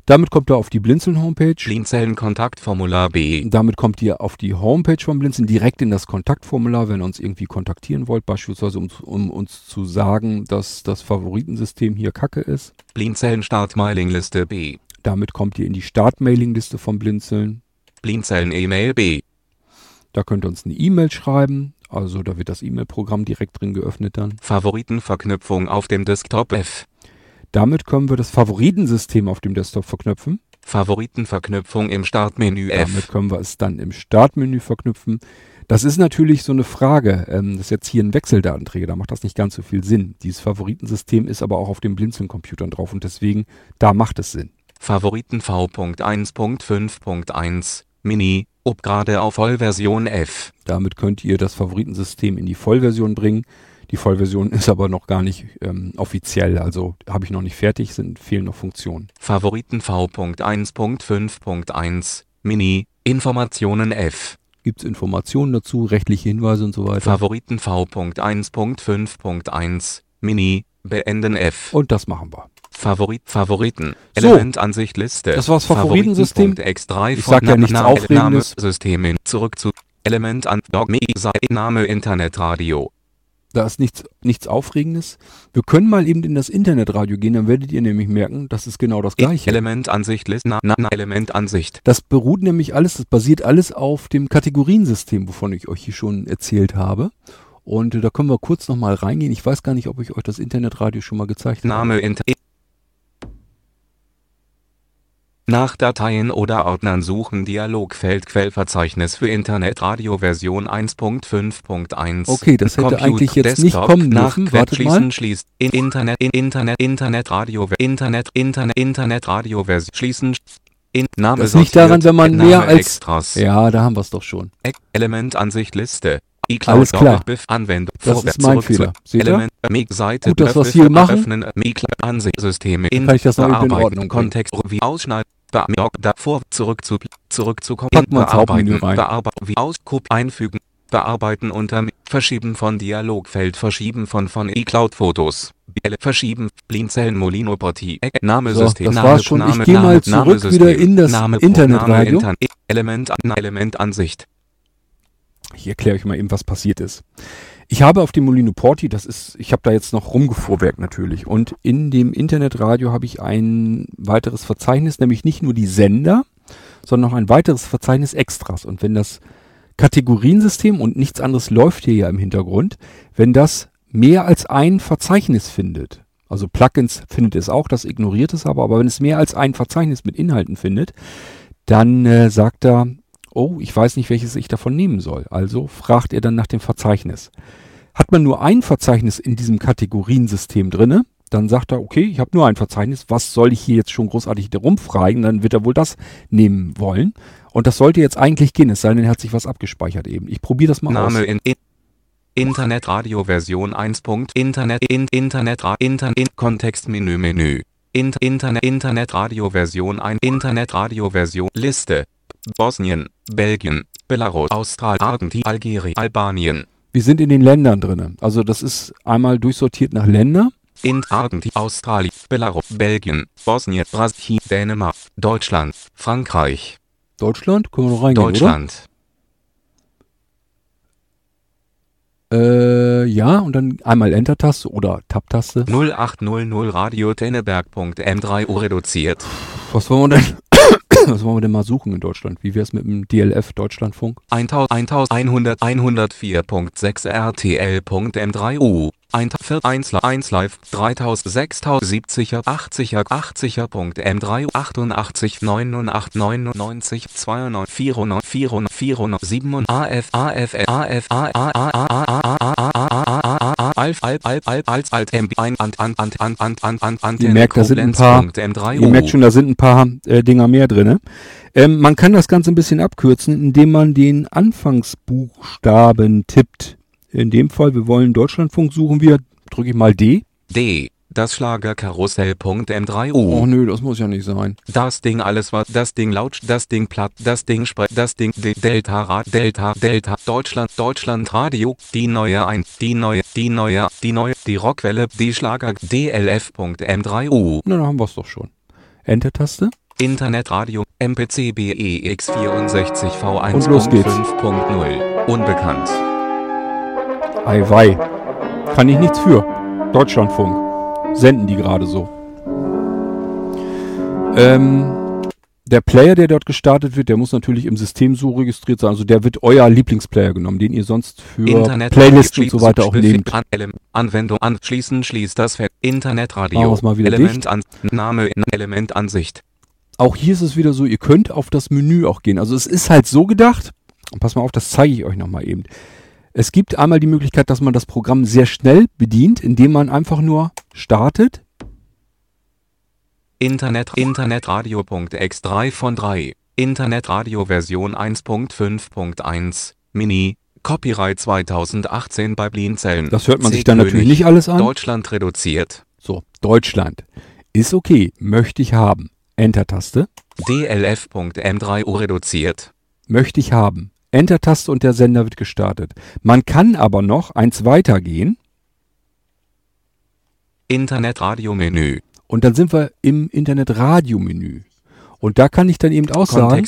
Damit kommt ihr auf die Blinzeln Homepage. Blinzeln Kontaktformular B. Damit kommt ihr auf die Homepage von Blinzeln direkt in das Kontaktformular, wenn ihr uns irgendwie kontaktieren wollt, beispielsweise um, um uns zu sagen, dass das Favoritensystem hier kacke ist. Blinzeln Startmailingliste B. Damit kommt ihr in die Startmailingliste von Blinzeln. Blinzeln E-Mail B. Da könnt ihr uns eine E-Mail schreiben. Also da wird das E-Mail-Programm direkt drin geöffnet dann. Favoritenverknüpfung auf dem Desktop F. Damit können wir das Favoritensystem auf dem Desktop verknüpfen. Favoritenverknüpfung im Startmenü F. Damit können wir es dann im Startmenü verknüpfen. Das ist natürlich so eine Frage. Ähm, das ist jetzt hier ein Wechseldatenträger, da macht das nicht ganz so viel Sinn. Dieses Favoritensystem ist aber auch auf den Blinzeln-Computern drauf und deswegen, da macht es Sinn. Favoriten V.1.5.1 Mini, ob gerade auf Vollversion F. Damit könnt ihr das Favoritensystem in die Vollversion bringen. Die Vollversion <laughs> ist aber noch gar nicht ähm, offiziell, also habe ich noch nicht fertig, sind fehlen noch Funktionen. Favoriten V.1.5.1 Mini, Informationen F. Gibt es Informationen dazu, rechtliche Hinweise und so weiter. Favoriten V.1.5.1 Mini, beenden F. Und das machen wir. Favorit, Favoriten, So. Elementansicht Liste. Das war's Favoritensystem. X3 Ich sag ja Name- nichts Aufregendes. System in, zurück zu Element an Dog Name Internetradio. Da ist nichts, nichts Aufregendes. Wir können mal eben in das Internetradio gehen, dann werdet ihr nämlich merken, das ist genau das gleiche. Elementansicht na, na, na, Elementansicht. Das beruht nämlich alles, das basiert alles auf dem Kategoriensystem, wovon ich euch hier schon erzählt habe. Und äh, da können wir kurz nochmal reingehen. Ich weiß gar nicht, ob ich euch das Internetradio schon mal gezeigt habe. Name Inter Nach Dateien oder Ordnern suchen Dialogfeld Quellverzeichnis für Internetradio Version 1.5.1. Okay, das hätte Computer, eigentlich jetzt nicht Desktop, kommen nach dürfen. Quell Wartet schließen, mal. schließt in Internet in Internet Internetradio Internet Internet Internetradio Version schließen in Name Das liegt daran, wenn man Name mehr als- Extras. Ja, da haben wir es doch schon. Elementansicht Liste. Alles klar. Anwendung. Das Vorwärts, ist mein Fehler. Seht? Element Seite. Gut, dass Biff, hier machen. Ansicht Systeme kann ich das noch in Ordnung. Kontext wie ausschneiden. Bearbeiten, davor zurück zu zurück zu Packen wir ins Hauptmenü rein. Bearbeiten wie aus Kup einfügen. Bearbeiten unter Verschieben von Dialogfeld Verschieben von von eCloud-Fotos. Verschieben, Blinzeln Molino Porti, Name So, System, das Name, war's schon. Ich Name, geh mal Name, zurück Namensystem, wieder in das Name, Internetradio. Name, Element, Element Ansicht. Ich erkläre euch mal eben, was passiert ist. Ich habe auf dem Molino Porti, das ist, ich habe da jetzt noch rumgefuhrwerk natürlich. Und in dem Internetradio habe ich ein weiteres Verzeichnis, nämlich nicht nur die Sender, sondern noch ein weiteres Verzeichnis Extras. Und wenn das Kategoriensystem und nichts anderes läuft hier ja im Hintergrund, wenn das mehr als ein Verzeichnis findet, also Plugins findet es auch, das ignoriert es aber, aber wenn es mehr als ein Verzeichnis mit Inhalten findet, dann äh, sagt er, oh, ich weiß nicht, welches ich davon nehmen soll. Also fragt er dann nach dem Verzeichnis. Hat man nur ein Verzeichnis in diesem Kategoriensystem drinne, dann sagt er, okay, ich habe nur ein Verzeichnis, was soll ich hier jetzt schon großartig rumfragen? Dann wird er wohl das nehmen wollen. Und das sollte jetzt eigentlich gehen, es sei denn, er hat sich was abgespeichert eben. Ich probiere das mal Name aus. in, in Internetradio Version 1. Internet in Internet Internet in Kontextmenü Menü. In, Internet Internetradio Version 1 Internetradio Version Liste Bosnien, Belgien, Belarus, Australien, Argentinien, Algerien, Albanien. Wir sind in den Ländern drinne. Also das ist einmal durchsortiert nach Länder. In Argentinien, Australien, Belarus, Belgien, Bosnien, Brasilien, Dänemark, Deutschland, Frankreich, Deutschland, können wir noch reingehen, Deutschland. oder? Äh, ja, und dann einmal Enter-Taste oder Tab-Taste. 0800 Radio Tenneberg.m3 U reduziert. Was wollen wir denn? <clears throat> Was wollen wir denn mal suchen in Deutschland? Wie wär's mit dem DLF Deutschlandfunk? 1100 104.6 RTL.m3U. 1 1 Live 3000 6070 80 80.m3 88 89 99 92 94 94 94 7 AF AF AF Alf Alp Alp Alp als Alt M ein Ant Ant Ant Ant Ant Ant Ant Ant Ihr merkt, da sind ein paar, ihr merkt schon, da sind ein paar äh, Dinger mehr. Ähm, man kann das Ganze ein bisschen abkürzen, indem man den Anfangsbuchstaben tippt. In dem Fall, wir wollen Deutschlandfunk suchen wir, drücke ich mal D. D das Schlagerkarussell.m3U Oh nö, das muss ja nicht sein. Das Ding alles was, das Ding laut, das Ding platt, das Ding sprech, das Ding De Delta Rad, Delta, Delta, Deutschland, Deutschland Radio, die neue ein, die neue, die neue, die neue, die Rockwelle, die Schlager, DLF.M3U, Na, dann haben wir's doch schon. Enter-Taste. Internetradio, MPC BEX 64 Und los geht's. V1.5.0, unbekannt. Ei wei. Kann ich nichts für. Deutschlandfunk. Senden die gerade so. Ähm, der Player, der dort gestartet wird, der muss natürlich im System so registriert sein. Also der wird euer Lieblingsplayer genommen, den ihr sonst für Internet Playlists und so weiter auch nehmt. An, Anwendung anschließen, schließt das Feld. Machen Internetradio, mal wieder Element an, Name, Element Ansicht. Auch hier ist es wieder so, ihr könnt auf das Menü auch gehen. Also es ist halt so gedacht, und pass mal auf, das zeige ich euch nochmal eben. Es gibt einmal die Möglichkeit, dass man das Programm sehr schnell bedient, indem man einfach nur startet. Internet Internetradio.x3 von 3. Internetradio Version 1.5.1 Mini Copyright 2018 bei Blinzeln. Das hört man C. sich dann König. natürlich nicht alles an. Deutschland reduziert. So, Deutschland. Ist okay, möchte ich haben. Enter-Taste. DLF.m3U reduziert. Möchte ich haben. Enter-Taste und der Sender wird gestartet. Man kann aber noch eins weitergehen Internetradio-Menü. und dann sind wir im Internet-Radio-Menü. Und da kann ich dann eben auch sagen.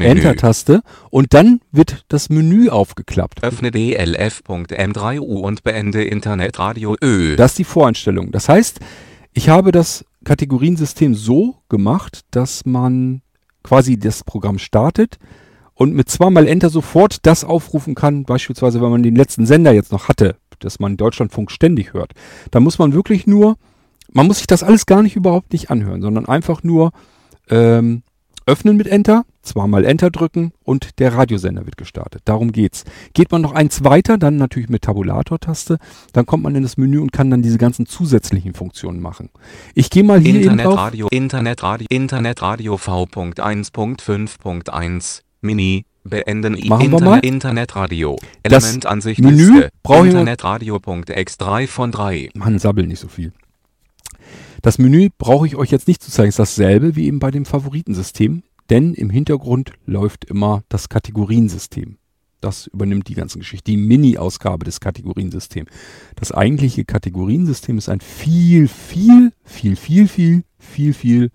Enter-Taste und dann wird das Menü aufgeklappt. Öffne DLF.m3U und beende Internetradio Ö. Das ist die Voreinstellung. Das heißt, ich habe das Kategoriensystem so gemacht, dass man quasi das Programm startet und mit zweimal Enter sofort das aufrufen kann, beispielsweise wenn man den letzten Sender jetzt noch hatte, dass man Deutschlandfunk ständig hört. Da muss man wirklich nur, man muss sich das alles gar nicht überhaupt nicht anhören, sondern einfach nur ähm, öffnen mit Enter, zweimal Enter drücken und der Radiosender wird gestartet. Darum geht's. Geht man noch eins weiter, dann natürlich mit Tabulator-Taste, dann kommt man in das Menü und kann dann diese ganzen zusätzlichen Funktionen machen. Ich gehe mal hier eben drauf. Internetradio, Internetradio, Internetradio V.1.5.1, Mini, beenden Machen wir mal. Internetradio, Das Elementansicht Menü Liste, brauche ich- Internetradio.x3 von 3. Mann, sabbel nicht so viel. Das Menü brauche ich euch jetzt nicht zu zeigen. Es ist dasselbe wie eben bei dem Favoritensystem, denn im Hintergrund läuft immer das Kategoriensystem. Das übernimmt die ganze Geschichte. Die Mini-Ausgabe des Kategoriensystems. Das eigentliche Kategoriensystem ist ein viel, viel, viel, viel, viel, viel, viel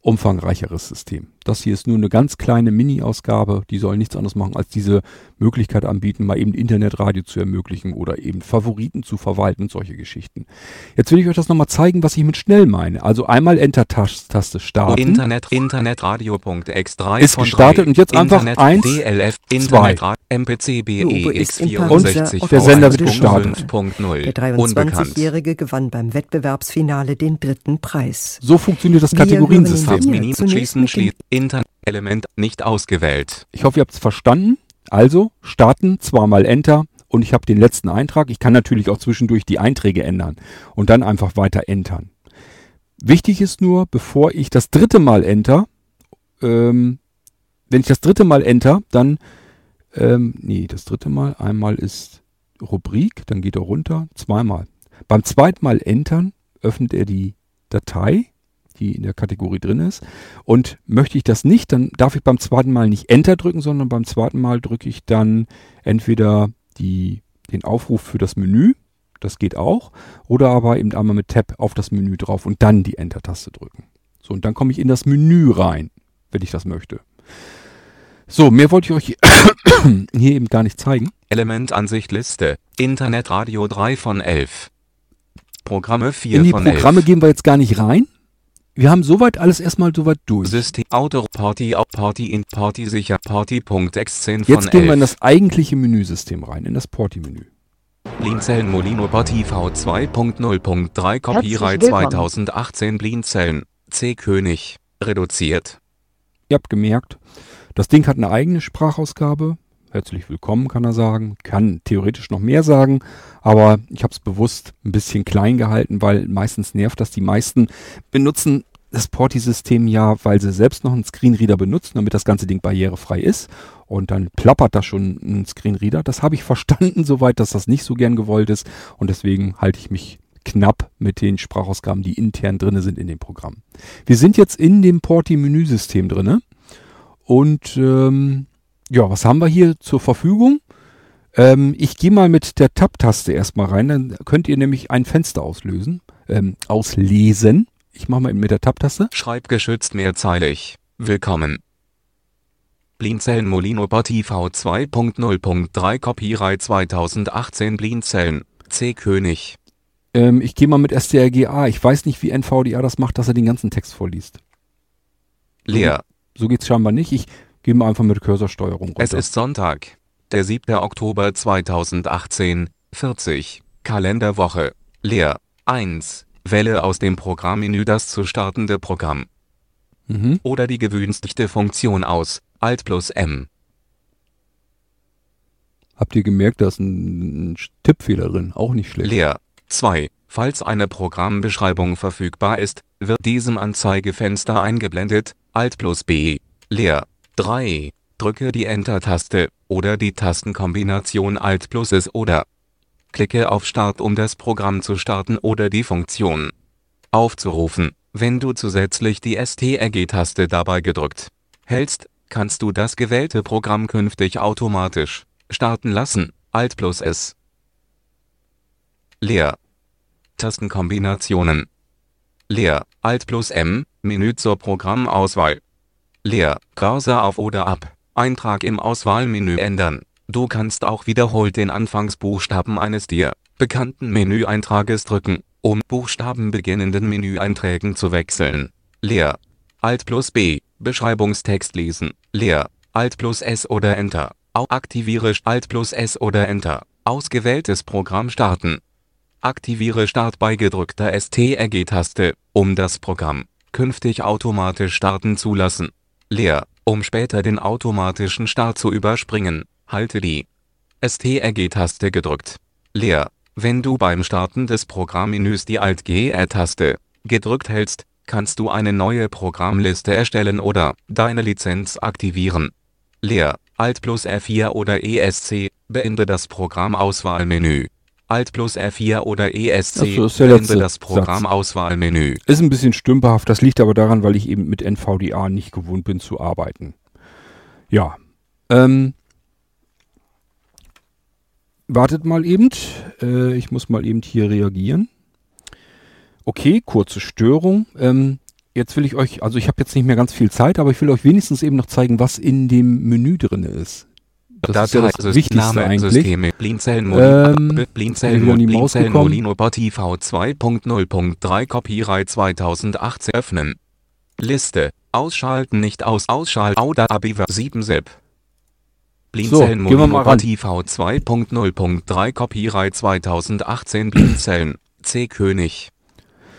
umfangreicheres System. Das hier ist nur eine ganz kleine Mini-Ausgabe, die soll nichts anderes machen, als diese Möglichkeit anbieten, mal eben Internetradio zu ermöglichen oder eben Favoriten zu verwalten und solche Geschichten. Jetzt will ich euch das nochmal zeigen, was ich mit schnell meine. Also einmal Enter-Taste starten. Internet, Internetradio.x3 ist gestartet und jetzt einfach Internet, 1, DLF, 2. Internet, MPC, Und der Sender wird gestartet. Der Unbekannt. 23-Jährige gewann beim Wettbewerbsfinale den dritten Preis. So funktioniert das Kategoriensystem. Schließen, Internet, Element nicht ausgewählt. Ich hoffe, ihr habt es verstanden. Also starten, zweimal Enter und ich habe den letzten Eintrag. Ich kann natürlich auch zwischendurch die Einträge ändern und dann einfach weiter entern. Wichtig ist nur, bevor ich das dritte Mal Enter, ähm, wenn ich das dritte Mal Enter, dann, ähm, nee, das dritte Mal, einmal ist Rubrik, dann geht er runter, zweimal. Beim zweiten Mal Entern öffnet er die Datei, die in der Kategorie drin ist. Und möchte ich das nicht, dann darf ich beim zweiten Mal nicht Enter drücken, sondern beim zweiten Mal drücke ich dann entweder die, den Aufruf für das Menü, das geht auch, oder aber eben einmal mit Tab auf das Menü drauf und dann die Enter-Taste drücken. So, und dann komme ich in das Menü rein, wenn ich das möchte. So, mehr wollte ich euch <coughs> hier eben gar nicht zeigen. Elementansicht Liste. Internetradio 3 von 11. Programme 4 In die von Programme 11. gehen wir jetzt gar nicht rein. Wir haben soweit alles erstmal soweit durch. System Auto Party auf Party in Party sicher Party.x10 von Jetzt gehen wir in 11. das eigentliche Menüsystem rein, in das Porti-Menü. Blinzeln Molino Party V2.0.3 Copyright willkommen. 2018 Blinzeln. C König. Reduziert. Ihr habt gemerkt, das Ding hat eine eigene Sprachausgabe. Herzlich willkommen, kann er sagen. Kann theoretisch noch mehr sagen, aber ich habe es bewusst ein bisschen klein gehalten, weil meistens nervt das. Die meisten benutzen das Porti-System ja, weil sie selbst noch einen Screenreader benutzen, damit das ganze Ding barrierefrei ist. Und dann plappert da schon ein Screenreader. Das habe ich <laughs> verstanden, soweit, dass das nicht so gern gewollt ist. Und deswegen halte ich mich knapp mit den Sprachausgaben, die intern drinne sind in dem Programm. Wir sind jetzt in dem Porti-Menüsystem drinne. Und ähm, ja, was haben wir hier zur Verfügung? Ähm, ich gehe mal mit der Tab-Taste erstmal rein, dann könnt ihr nämlich ein Fenster auslösen, ähm, auslesen. Ich mache mal mit der Tab-Taste. Schreibgeschützt mehrzeilig. Willkommen. Blinzeln Molino Party V2.0.3 Copyright 2018 Blinzeln. C König. Ähm, ich gehe mal mit strga. Ich weiß nicht, wie NVDA das macht, dass er den ganzen Text vorliest. Leer. So geht's scheinbar nicht. Ich gehe mal einfach mit Cursorsteuerung runter. Es ist Sonntag. Der 7. Oktober 2018. 40. Kalenderwoche. Leer. 1. Wähle aus dem Programmmenü das zu startende Programm. mhm. Oder die gewünschte Funktion aus. Alt plus M. Habt ihr gemerkt, da ist ein, ein Tippfehler drin. Auch nicht schlecht. Leer. 2. Falls eine Programmbeschreibung verfügbar ist, wird diesem Anzeigefenster eingeblendet. Alt plus B. Leer. 3. Drücke die Enter-Taste oder die Tastenkombination Alt plus S oder klicke auf Start um das Programm zu starten oder die Funktion aufzurufen. Wenn du zusätzlich die STRG-Taste dabei gedrückt hältst, kannst du das gewählte Programm künftig automatisch starten lassen. Alt plus S. Leer. Tastenkombinationen. Leer. Alt plus M. Menü zur Programmauswahl. Leer. Cursor auf oder ab. Eintrag im Auswahlmenü ändern. Du kannst auch wiederholt den Anfangsbuchstaben eines dir bekannten Menüeintrages drücken, um buchstabenbeginnenden Menüeinträgen zu wechseln. Leer. Alt plus B. Beschreibungstext lesen. Leer. Alt plus S oder Enter. Au aktiviere Alt plus S oder Enter. Ausgewähltes Programm starten. Aktiviere Start bei gedrückter STRG-Taste, um das Programm künftig automatisch starten zu lassen. Leer. Um später den automatischen Start zu überspringen, halte die STRG-Taste gedrückt. Leer. Wenn du beim Starten des Programmmenüs die Alt-GR-Taste gedrückt hältst, kannst du eine neue Programmliste erstellen oder deine Lizenz aktivieren. Leer. Alt plus F4 oder ESC, beende das Programmauswahlmenü. Alt plus F4 oder ESC, Ach so, ist der beende letzte das. Programmauswahlmenü. Ist ein bisschen stümperhaft. Das liegt aber daran, weil ich eben mit NVDA nicht gewohnt bin zu arbeiten. Ja. Ähm, wartet mal eben. Äh, ich muss mal eben hier reagieren. Okay, kurze Störung. Ähm, jetzt will ich euch, also ich habe jetzt nicht mehr ganz viel Zeit, aber ich will euch wenigstens eben noch zeigen, was in dem Menü drin ist. Das Datei, ist ja das System, Wichtigste eigentlich. Systeme, Blinzeln, Ähm, Blinzeln. Molino Bot TV 2.0.3 Copyright 2018 öffnen. Liste. Ausschalten nicht aus. Ausschalten. Auda Abiver 7 Zip. Blinzeln mal Molino ran. Bot TV 2.0.3 Copyright 2018 Blinzeln. C. König.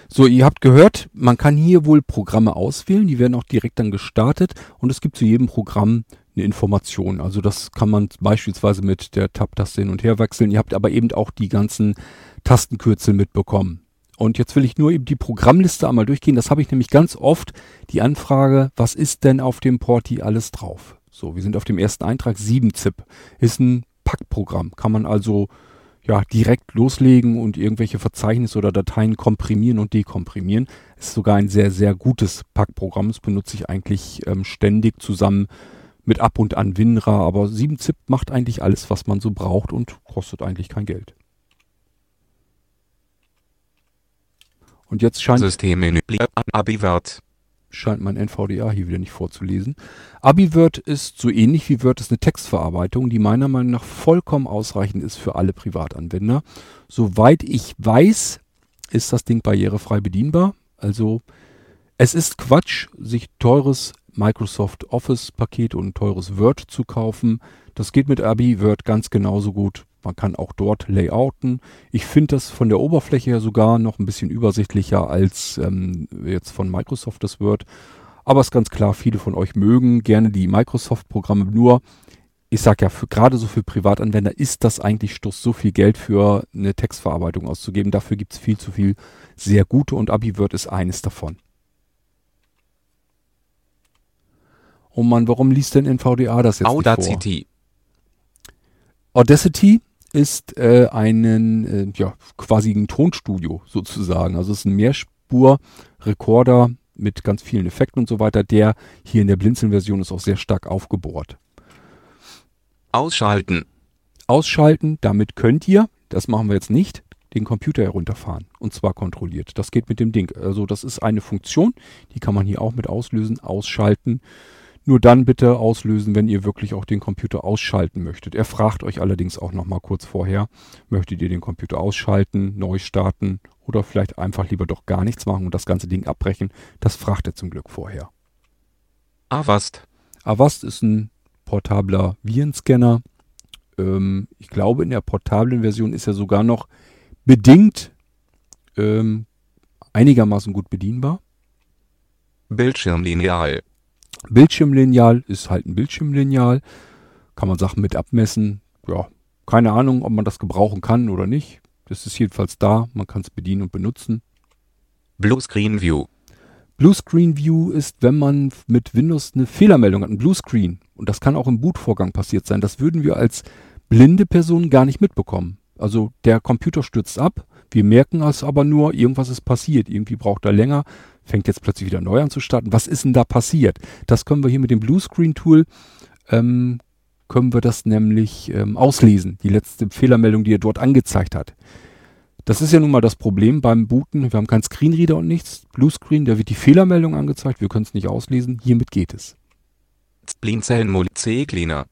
So, ihr habt gehört, man kann hier wohl Programme auswählen, die werden auch direkt dann gestartet und es gibt zu jedem Programm eine Information. Also das kann man beispielsweise mit der Tab-Taste hin und her wechseln. Ihr habt aber eben auch die ganzen Tastenkürzel mitbekommen. Und jetzt will ich nur eben die Programmliste einmal durchgehen. Das habe ich nämlich ganz oft die Anfrage, was ist denn auf dem Porti alles drauf? So, wir sind auf dem ersten Eintrag 7-Zip. Ist ein Packprogramm. Kann man also ja, direkt loslegen und irgendwelche Verzeichnisse oder Dateien komprimieren und dekomprimieren. Ist sogar ein sehr, sehr gutes Packprogramm. Das benutze ich eigentlich ähm, ständig zusammen mit ab und an WinRAR, aber 7-Zip macht eigentlich alles, was man so braucht und kostet eigentlich kein Geld. Und jetzt scheint Systemmenü. Abiwert. scheint mein NVDA hier wieder nicht vorzulesen. AbiWord ist so ähnlich wie Word ist eine Textverarbeitung, die meiner Meinung nach vollkommen ausreichend ist für alle Privatanwender. Soweit ich weiß, ist das Ding barrierefrei bedienbar. Also es ist Quatsch, sich teures Microsoft Office Paket und ein teures Word zu kaufen. Das geht mit AbiWord ganz genauso gut. Man kann auch dort layouten. Ich finde das von der Oberfläche her sogar noch ein bisschen übersichtlicher als ähm, jetzt von Microsoft das Word. Aber ist ganz klar, viele von euch mögen gerne die Microsoft-Programme. Nur, ich sag ja, gerade so für Privatanwender ist das eigentlich Stuss, so viel Geld für eine Textverarbeitung auszugeben. Dafür gibt's viel zu viel sehr gute und AbiWord ist eines davon. Oh Mann, warum liest denn NVDA das jetzt? Audacity. Audacity ist äh, einen, äh, ja, quasi ein Tonstudio sozusagen. Also es ist ein Mehrspur-Rekorder mit ganz vielen Effekten und so weiter. Der hier in der Blinzeln-Version ist auch sehr stark aufgebohrt. Ausschalten. Ausschalten, damit könnt ihr, das machen wir jetzt nicht, den Computer herunterfahren. Und zwar kontrolliert. Das geht mit dem Ding. Also das ist eine Funktion, die kann man hier auch mit auslösen, ausschalten. Nur dann bitte auslösen, wenn ihr wirklich auch den Computer ausschalten möchtet. Er fragt euch allerdings auch nochmal kurz vorher, möchtet ihr den Computer ausschalten, neu starten oder vielleicht einfach lieber doch gar nichts machen und das ganze Ding abbrechen. Das fragt er zum Glück vorher. Avast. Avast ist ein portabler Virenscanner. Ähm, ich glaube, in der portablen Version ist er sogar noch bedingt ähm, einigermaßen gut bedienbar. Bildschirmlineal. Bildschirmlineal ist halt ein Bildschirmlineal. Kann man Sachen mit abmessen. Ja, keine Ahnung, ob man das gebrauchen kann oder nicht. Das ist jedenfalls da. Man kann es bedienen und benutzen. Blue Screen View. Blue Screen View ist, wenn man mit Windows eine Fehlermeldung hat, ein Blue Screen. Und das kann auch im Bootvorgang passiert sein. Das würden wir als blinde Person gar nicht mitbekommen. Also der Computer stürzt ab. Wir merken es aber nur, irgendwas ist passiert. Irgendwie braucht er länger, fängt jetzt plötzlich wieder neu an zu starten. Was ist denn da passiert? Das können wir hier mit dem Blue Screen Tool, ähm, können wir das nämlich ähm, auslesen. Die letzte Fehlermeldung, die er dort angezeigt hat. Das ist ja nun mal das Problem beim Booten. Wir haben keinen Screenreader und nichts. Bluescreen, da wird die Fehlermeldung angezeigt. Wir können es nicht auslesen. Hiermit geht es. Blinzeln C-Cleaner.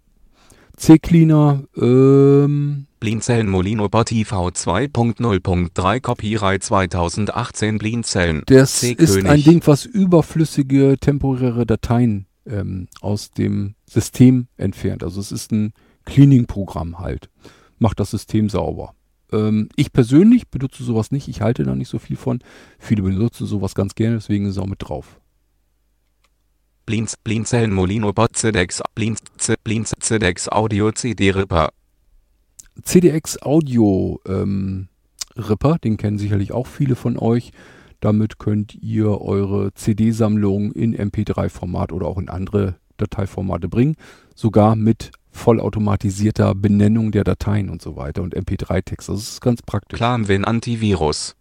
C-Cleaner, ähm, Blinzeln Molino Bot TV 2.0.3 Copyright 2018 Blinzeln. das ist ein Ding, was überflüssige temporäre Dateien ähm, aus dem System entfernt. Also es ist ein Cleaning-Programm halt. Macht das System sauber. Ähm, ich persönlich benutze sowas nicht. Ich halte da nicht so viel von. Viele benutzen sowas ganz gerne, deswegen ist es auch mit drauf. Blinz, Blinzeln Molino Bot CDEX, Blinz, C- Blinz, CDEX Audio CD Ripper. CDX Audio ähm, Ripper, den kennen sicherlich auch viele von euch. Damit könnt ihr eure CD-Sammlung in MP3-Format oder auch in andere Dateiformate bringen. Sogar mit vollautomatisierter Benennung der Dateien und so weiter und MP3-Text. Das ist ganz praktisch. Clamwin Antivirus.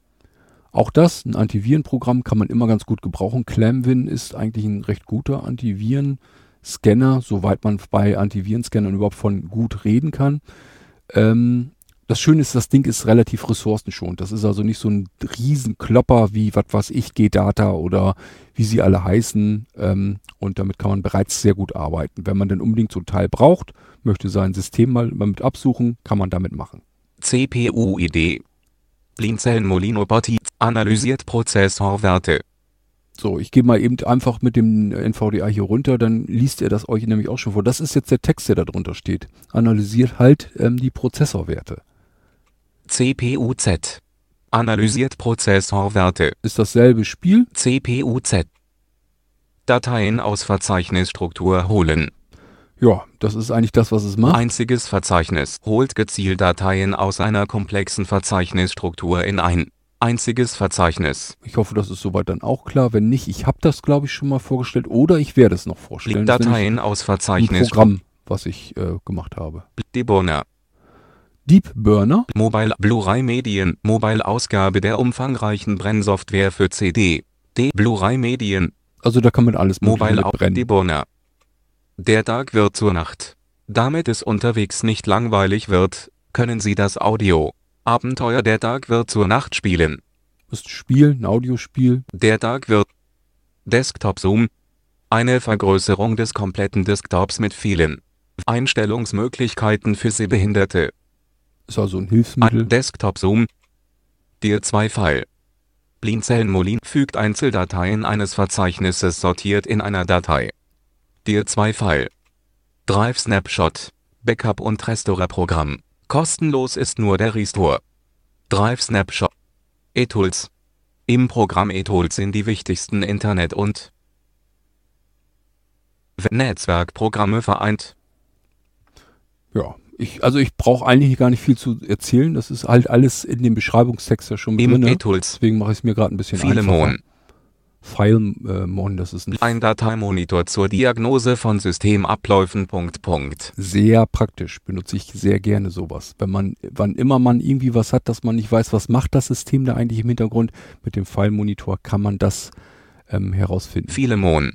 Auch das, ein Antivirenprogramm, kann man immer ganz gut gebrauchen. Clamwin ist eigentlich ein recht guter Antiviren-Scanner, soweit man bei Antivirenscannern überhaupt von gut reden kann. Ähm, Das Schöne ist, das Ding ist relativ ressourcenschonend. Das ist also nicht so ein Riesenklopper wie, was weiß ich, G-Data oder wie sie alle heißen. Ähm, und damit kann man bereits sehr gut arbeiten. Wenn man denn unbedingt so ein Teil braucht, möchte sein System mal, mit absuchen, kann man damit machen. CPU-ID. Blinzeln Molino Botti analysiert Prozessorwerte. So, ich gehe mal eben einfach mit dem NVDA hier runter, dann liest er das euch nämlich auch schon vor. Das ist jetzt der Text, der da drunter steht. Analysiert halt ähm, die Prozessorwerte. CPU-Z. Analysiert Prozessorwerte. Ist dasselbe Spiel. CPU-Z. Dateien aus Verzeichnisstruktur holen. Ja, das ist eigentlich das, was es macht. Einziges Verzeichnis holt gezielt Dateien aus einer komplexen Verzeichnisstruktur in ein einziges Verzeichnis. Ich hoffe, das ist soweit dann auch klar. Wenn nicht, ich habe das, glaube ich, schon mal vorgestellt oder ich werde es noch vorstellen. Dateien aus Ein Verzeichnis. Programm, was ich äh, gemacht habe. Deburner. Deep Burner. Mobile Blu-ray Medien. Mobile Ausgabe der umfangreichen Brennsoftware für CD. D. Blu-ray Medien. Also da kann man alles Mobile brennen. Deburner. Der Tag wird zur Nacht. Damit es unterwegs nicht langweilig wird, können Sie das Audio. Abenteuer Der Tag wird zur Nacht spielen. ist Spiel, ein Audiospiel. Der Tag wird Desktop Zoom. Eine Vergrößerung des kompletten Desktops mit vielen Einstellungsmöglichkeiten für Sehbehinderte. Ist also ein Hilfsmittel. Ein Desktop Zoom. Dir 2 File. Blinzeln Molin fügt Einzeldateien eines Verzeichnisses sortiert in einer Datei. Dir 2 File. Drive Snapshot. Backup und Restore Programm. Kostenlos ist nur der Restore. Drive Snapshot. eTools. Im Programm eTools sind die wichtigsten Internet- und Netzwerkprogramme vereint. Ja, ich, also ich brauche eigentlich gar nicht viel zu erzählen. Das ist halt alles in dem Beschreibungstext ja schon Im drin. eTools. Deswegen mache ich es mir gerade ein bisschen Filemon. einfacher. Filemon, das ist ein Ein Dateimonitor zur Diagnose von Systemabläufen. Punkt, Punkt. sehr praktisch. Benutze ich sehr gerne sowas. Wenn man, wann immer man irgendwie was hat, dass man nicht weiß, was macht das System da eigentlich im Hintergrund, mit dem File-Monitor kann man das ähm, herausfinden. Filemon.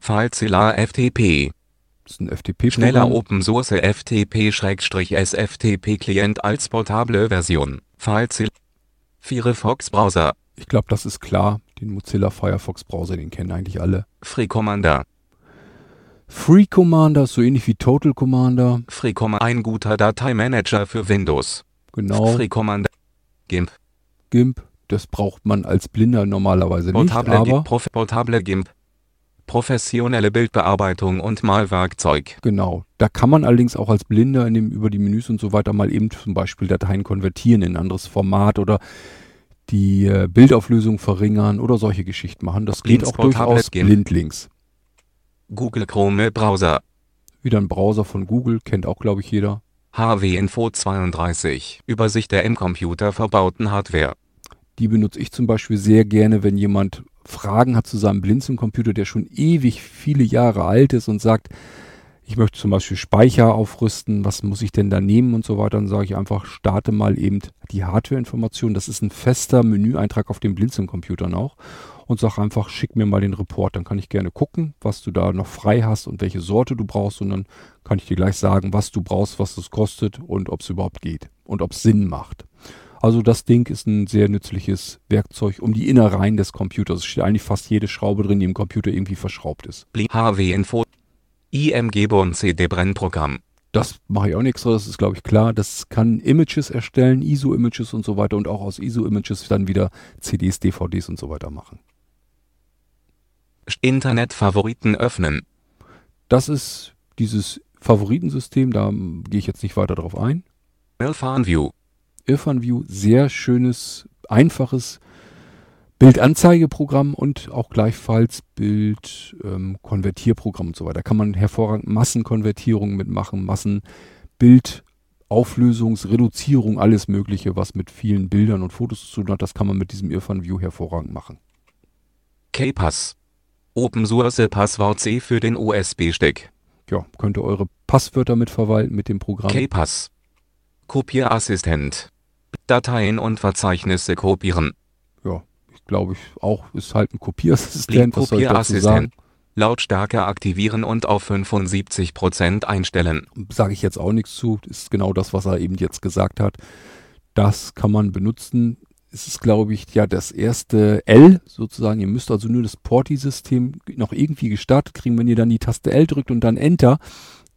FileZilla FTP. Das ist ein FTP-Programm. Schneller Open Source FTP-SFTP-Client als portable Version. FileZilla. Firefox Browser. Ich glaube, das ist klar. Den Mozilla Firefox Browser, den kennen eigentlich alle. Free Commander. Free Commander ist so ähnlich wie Total Commander. Free Commander. Ein guter Dateimanager für Windows. Genau. Free Commander. GIMP. GIMP. Das braucht man als Blinder normalerweise nicht, Portable, aber GIMP. Prof Portable GIMP. Professionelle Bildbearbeitung und Malwerkzeug. genau. Da kann man allerdings auch als Blinder in dem, über die Menüs und so weiter mal eben zum Beispiel Dateien konvertieren in ein anderes Format oder die äh, Bildauflösung verringern oder solche Geschichten machen. Das geht auch durchaus blindlings. Google Chrome Browser. Wieder ein Browser von Google, kennt auch, glaube ich, jeder. HW Info 32. Übersicht der im Computer verbauten Hardware. Die benutze ich zum Beispiel sehr gerne, wenn jemand Fragen hat zu seinem Blinzeln-Computer, der schon ewig viele Jahre alt ist und sagt, ich möchte zum Beispiel Speicher aufrüsten, was muss ich denn da nehmen und so weiter. Dann sage ich einfach, starte mal eben die Hardware-Information. Das ist ein fester Menüeintrag auf den Blinzeln-Computern auch. Und sag einfach, schick mir mal den Report. Dann kann ich gerne gucken, was du da noch frei hast und welche Sorte du brauchst. Und dann kann ich dir gleich sagen, was du brauchst, was es kostet und ob es überhaupt geht und ob es Sinn macht. Also das Ding ist ein sehr nützliches Werkzeug um die Innereien des Computers. Es steht eigentlich fast jede Schraube drin, die im Computer irgendwie verschraubt ist. Bli HW Info. IMG Born CD Brennprogramm. Das mache ich auch nicht extra, das ist glaube ich klar. Das kann Images erstellen, ISO-Images und so weiter und auch aus ISO-Images dann wieder CDs, DVDs und so weiter machen. Internet-Favoriten öffnen. Das ist dieses Favoritensystem, da gehe ich jetzt nicht weiter drauf ein. Milfan View. Irfan View, sehr schönes, einfaches Bildanzeigeprogramm und auch gleichfalls Bildkonvertierprogramm und so weiter. Kann man hervorragend Massenkonvertierungen mitmachen, Massenbildauflösungsreduzierung, alles Mögliche, was mit vielen Bildern und Fotos zu tun hat. Das kann man mit diesem Irfan View hervorragend machen. KPass. Open Source Passwort C für den USB-Stick. Ja, könnt ihr eure Passwörter mitverwalten mit dem Programm. KPass. Kopierassistent. Dateien und Verzeichnisse kopieren. Glaube ich auch, ist halt ein Kopiersassistent, was soll ich dazu sagen? Kopierassistent. Lautstärke aktivieren und auf 75% einstellen. Sage ich jetzt auch nichts zu, ist genau das, was er eben jetzt gesagt hat. Das kann man benutzen. Es ist, glaube ich, ja das erste L sozusagen. Ihr müsst also nur das Porti-System noch irgendwie gestartet kriegen. Wenn ihr dann die Taste L drückt und dann Enter,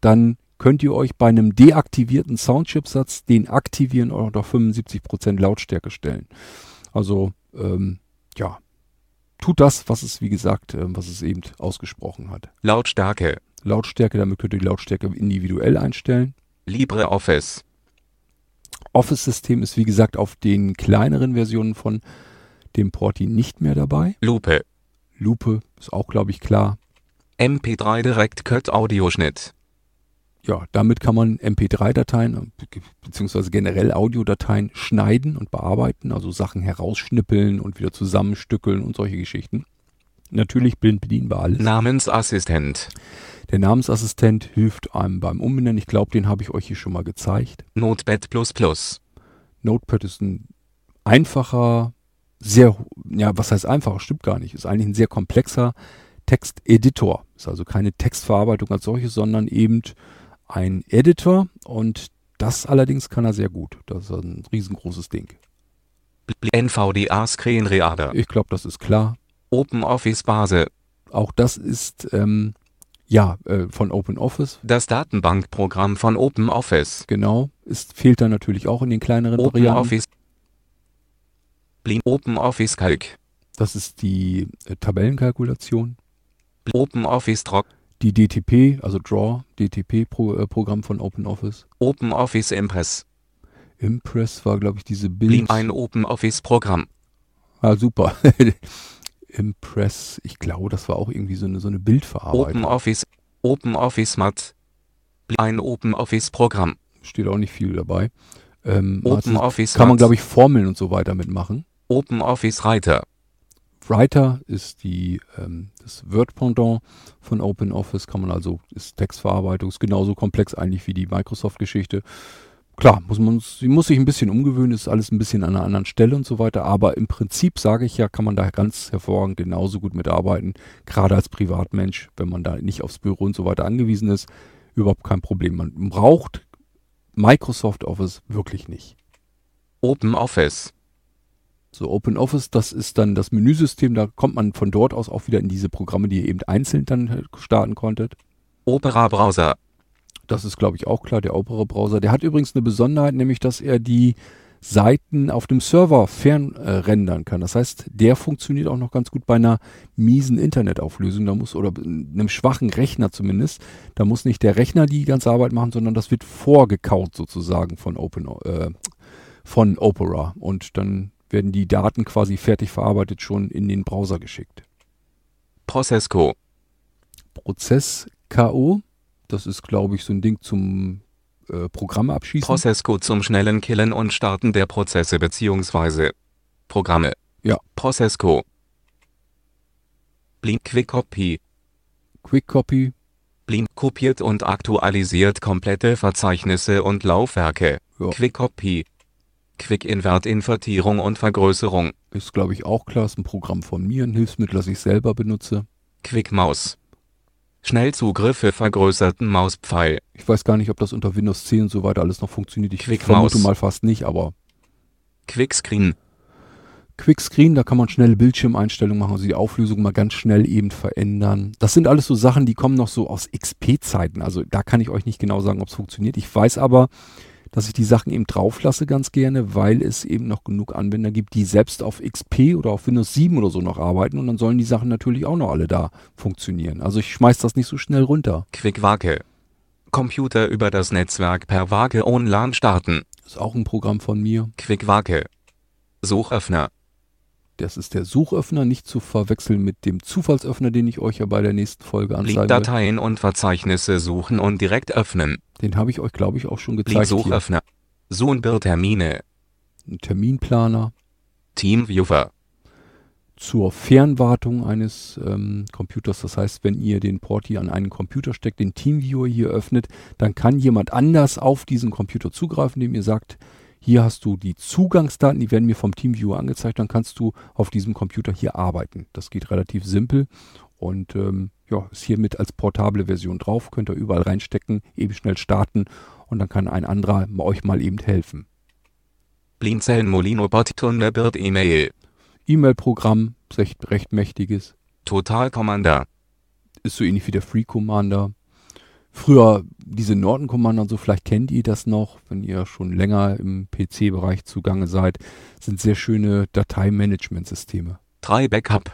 dann könnt ihr euch bei einem deaktivierten Soundchipsatz den aktivieren und auf 75% Lautstärke stellen. Also, ähm, ja, tut das, was es, wie gesagt, äh, was es eben ausgesprochen hat. Lautstärke. Lautstärke, damit könnt ihr die Lautstärke individuell einstellen. LibreOffice. Office-System ist, wie gesagt, auf den kleineren Versionen von dem Porti nicht mehr dabei. Lupe. Lupe ist auch, glaube ich, klar. MP3 Direct Cut Audioschnitt. Ja, damit kann man MP3-Dateien beziehungsweise generell Audiodateien schneiden und bearbeiten, also Sachen herausschnippeln und wieder zusammenstückeln und solche Geschichten. Natürlich blind bedienbar alles. Namensassistent. Der Namensassistent hilft einem beim Umbenennen. Ich glaube, den habe ich euch hier schon mal gezeigt. Notepad++. Notepad ist ein einfacher, sehr, ja, was heißt einfacher? Stimmt gar nicht. Ist eigentlich ein sehr komplexer Texteditor. Ist also keine Textverarbeitung als solches, sondern eben ein Editor und das allerdings kann er sehr gut. Das ist ein riesengroßes Ding. NVDA Screen Reader. Ich glaube, das ist klar. OpenOffice Base. Auch das ist ähm, ja äh, von OpenOffice. Das Datenbankprogramm von OpenOffice. Genau. Ist, fehlt dann natürlich auch in den kleineren OpenOffice. Varianten. OpenOffice Calc. Das ist die äh, Tabellenkalkulation. OpenOffice Doc. Die DTP, also Draw, DTP-Programm äh, von OpenOffice. OpenOffice Impress. Impress war, glaube ich, diese Bild. Ein OpenOffice-Programm. Ah, super. <laughs> Impress, ich glaube, das war auch irgendwie so eine, so eine Bildverarbeitung. OpenOffice, OpenOffice Mat. Ein OpenOffice-Programm. Steht auch nicht viel dabei. Ähm, OpenOffice Kann man, glaube ich, Formeln und so weiter mitmachen. OpenOffice Writer. Writer ist die, ähm, das Word-Pendant von OpenOffice, kann man also, ist Textverarbeitung, ist genauso komplex eigentlich wie die Microsoft-Geschichte. Klar, muss man, sie muss sich ein bisschen umgewöhnen, ist alles ein bisschen an einer anderen Stelle und so weiter, aber im Prinzip sage ich ja, kann man da ganz hervorragend genauso gut mitarbeiten, gerade als Privatmensch, wenn man da nicht aufs Büro und so weiter angewiesen ist, überhaupt kein Problem. Man braucht Microsoft Office wirklich nicht. OpenOffice. So OpenOffice, das ist dann das Menüsystem, da kommt man von dort aus auch wieder in diese Programme, die ihr eben einzeln dann starten konntet. Opera Browser. Das ist, glaube ich, auch klar, der Opera Browser. Der hat übrigens eine Besonderheit, nämlich, dass er die Seiten auf dem Server fernrendern äh, kann. Das heißt, der funktioniert auch noch ganz gut bei einer miesen Internetauflösung. Da muss, oder einem schwachen Rechner zumindest, da muss nicht der Rechner die ganze Arbeit machen, sondern das wird vorgekaut sozusagen von Open, äh, von Opera. Und dann werden die Daten quasi fertig verarbeitet schon in den Browser geschickt. Processco. Prozess KO, das ist glaube ich so ein Ding zum äh, Programme abschießen. Processco zum schnellen Killen und Starten der Prozesse bzw. Programme. Ja. Processco. Blink Quick Copy. Quick Copy. Blink kopiert und aktualisiert komplette Verzeichnisse und Laufwerke. Ja. Quick Copy. Quick-Invert-Invertierung und Vergrößerung. Ist, glaube ich, auch klar. Ist ein Programm von mir, ein Hilfsmittel, das ich selber benutze. Quick-Maus. Schnellzugriff für vergrößerten Mauspfeil. Ich weiß gar nicht, ob das unter Windows 10 und so weiter alles noch funktioniert. Ich Quick vermute mal fast nicht, aber Quickscreen. Quickscreen, da kann man schnelle Bildschirmeinstellungen machen, also die Auflösung mal ganz schnell eben verändern. Das sind alles so Sachen, die kommen noch so aus XP-Zeiten. Also da kann ich euch nicht genau sagen, ob es funktioniert. Ich weiß aber, dass ich die Sachen eben drauf lasse ganz gerne, weil es eben noch genug Anwender gibt, die selbst auf XP oder auf Windows 7 oder so noch arbeiten und dann sollen die Sachen natürlich auch noch alle da funktionieren. Also ich schmeiß das nicht so schnell runter. Quick-Wake. Computer über das Netzwerk per Wake online starten. Ist auch ein Programm von mir. Quick-Wake. Suchöffner. Das ist der Suchöffner, nicht zu verwechseln mit dem Zufallsöffner, den ich euch ja bei der nächsten Folge anzeigen werde. Dateien und Verzeichnisse suchen und direkt öffnen. Den habe ich euch, glaube ich, auch schon gezeigt. hier. Suchöffner. Zoom-Termine. Ein Terminplaner Teamviewer. zur Fernwartung eines ähm, Computers. Das heißt, wenn ihr den Porti an einen Computer steckt, den Teamviewer hier öffnet, dann kann jemand anders auf diesen Computer zugreifen, dem ihr sagt, hier hast du die Zugangsdaten, die werden mir vom Teamviewer angezeigt, dann kannst du auf diesem Computer hier arbeiten. Das geht relativ simpel Und ähm, ja, ist hiermit als portable Version drauf, könnt ihr überall reinstecken, eben schnell starten und dann kann ein anderer euch mal eben helfen. Blinzeln Molino Thunderbird E-Mail. E-Mail-Programm, recht, recht mächtiges. Total Commander. Ist so ähnlich wie der Free Commander. Früher diese Norton Commander und so, vielleicht kennt ihr das noch, wenn ihr schon länger im PC-Bereich zugange seid, sind sehr schöne Dateimanagement-Systeme. 3 Backup.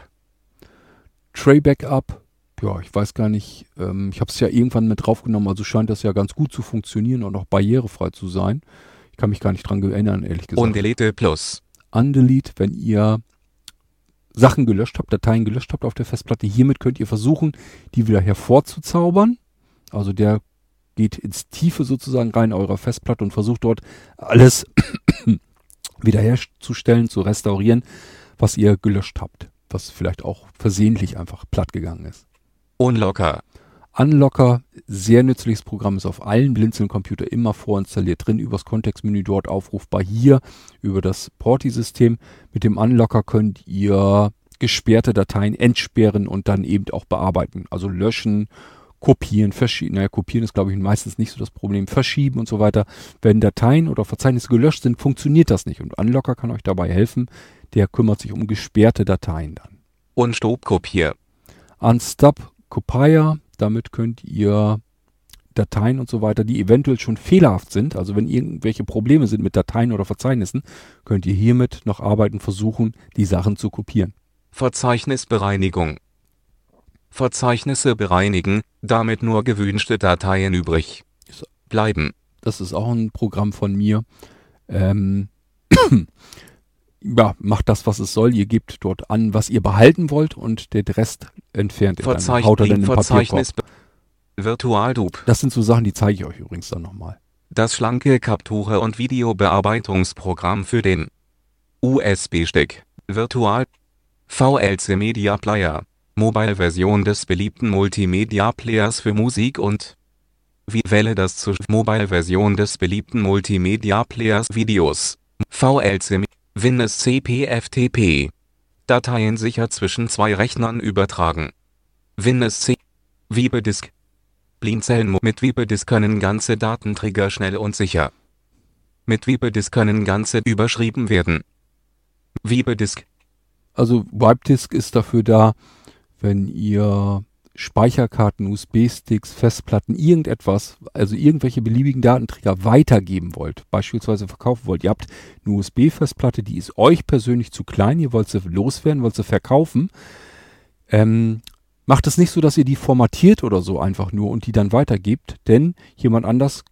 Tray Backup, ja, ich weiß gar nicht, ähm, ich habe es ja irgendwann mit draufgenommen, also scheint das ja ganz gut zu funktionieren und auch barrierefrei zu sein. Ich kann mich gar nicht dran erinnern, ehrlich gesagt. Undelete Plus. Undelete, wenn ihr Sachen gelöscht habt, Dateien gelöscht habt auf der Festplatte. Hiermit könnt ihr versuchen, die wieder hervorzuzaubern. Also der geht ins Tiefe sozusagen rein eurer Festplatte und versucht dort alles <coughs> wiederherzustellen, zu restaurieren, was ihr gelöscht habt. Was vielleicht auch versehentlich einfach platt gegangen ist. Unlocker. Unlocker, sehr nützliches Programm, ist auf allen Blinzeln-Computer immer vorinstalliert drin, übers Kontextmenü dort aufrufbar hier über das Porti-System. Mit dem Unlocker könnt ihr gesperrte Dateien entsperren und dann eben auch bearbeiten. Also löschen, kopieren, verschieben. Naja, kopieren ist glaube ich meistens nicht so das Problem. Verschieben und so weiter. Wenn Dateien oder Verzeichnisse gelöscht sind, funktioniert das nicht. Und Unlocker kann euch dabei helfen. Der kümmert sich um gesperrte Dateien dann. Unstop Kopier. Unstop Copier, damit könnt ihr Dateien und so weiter, die eventuell schon fehlerhaft sind, also wenn irgendwelche Probleme sind mit Dateien oder Verzeichnissen, könnt ihr hiermit noch arbeiten, versuchen, die Sachen zu kopieren. Verzeichnisbereinigung. Verzeichnisse bereinigen, damit nur gewünschte Dateien übrig bleiben. Das ist auch ein Programm von mir. Ähm, <clears throat> ja, macht das, was es soll. Ihr gebt dort an, was ihr behalten wollt und der Rest entfernt ihr Verzeichn dann. Haut er dann den Verzeichnis Papierkorb. Virtualdup. Das sind so Sachen, die zeige ich euch übrigens dann nochmal. Das schlanke Kapture- und Videobearbeitungsprogramm für den USB-Stick. Virtual VLC Media Player. Mobile-Version des beliebten Multimedia-Players für Musik und wie wähle das zur Mobile-Version des beliebten Multimedia-Players Videos. VLC Windows CPFTP. Dateien sicher zwischen zwei Rechnern übertragen. Windows C. Webedisk. Blinzeln mit Webedisk können ganze Datenträger schnell und sicher. Mit Webedisk können ganze überschrieben werden. Webedisk. Also Wipedisk ist dafür da, wenn ihr Speicherkarten, USB-Sticks, Festplatten, irgendetwas, also irgendwelche beliebigen Datenträger weitergeben wollt, beispielsweise verkaufen wollt. Ihr habt eine USB-Festplatte, die ist euch persönlich zu klein, ihr wollt sie loswerden, wollt sie verkaufen. Ähm, macht es nicht so, dass ihr die formatiert oder so einfach nur und die dann weitergebt, denn jemand anders,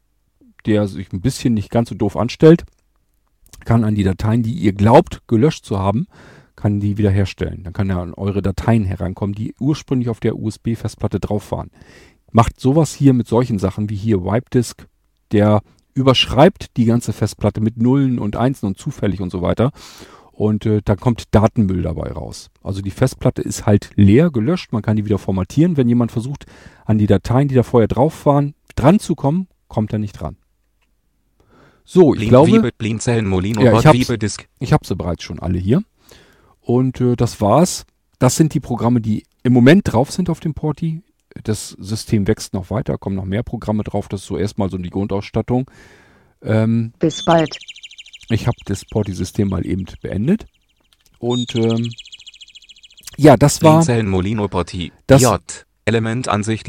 der sich ein bisschen nicht ganz so doof anstellt, kann an die Dateien, die ihr glaubt gelöscht zu haben, kann die wiederherstellen. Dann kann er an eure Dateien herankommen, die ursprünglich auf der USB-Festplatte drauf waren. Macht sowas hier mit solchen Sachen wie hier Wipedisk, der überschreibt die ganze Festplatte mit Nullen und Einsen und zufällig und so weiter. Und äh, dann kommt Datenmüll dabei raus. Also die Festplatte ist halt leer, gelöscht. Man kann die wieder formatieren. Wenn jemand versucht, an die Dateien, die da vorher drauf waren, dran zu kommen, kommt er nicht dran. So, ich Blin- glaube, Wiebe- Blinzeln Molino Ja, ich habe sie bereits schon alle hier. Und äh, das war's. Das sind die Programme, die im Moment drauf sind auf dem Porti. Das System wächst noch weiter, kommen noch mehr Programme drauf. Das ist so erstmal so die Grundausstattung. Ähm, Bis bald. ich habe das Porti-System mal eben beendet. Und ähm, ja, das war. Blinzeln Molino Porti. Das- J. Elementansicht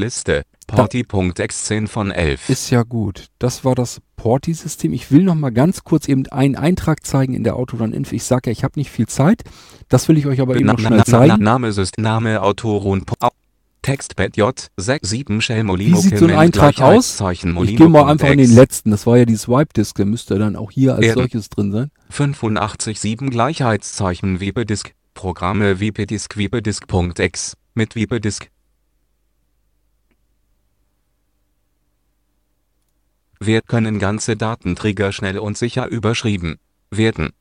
Liste. Porti.x10 von 11. Ist ja gut. Das war das Porti-System. Ich will noch mal ganz kurz eben einen Eintrag zeigen in der Autoran-Info. Ich sage ja, ich habe nicht viel Zeit. Das will ich euch aber eben Na- noch na- schnell na- zeigen. Name System, Name Autoren. Po- Au- Textbed J. 67 Shell Molino Wie sieht so ein Eintrag aus? Ich gehe mal einfach in den letzten. Das war ja die Swipe-Disk. Der müsste dann auch hier als Erden. solches drin sein. 85 7 Gleichheitszeichen Webedisk. Programme Webedisk Webedisk.x. Mit Webedisk. Wer können ganze Datenträger schnell und sicher überschrieben werden.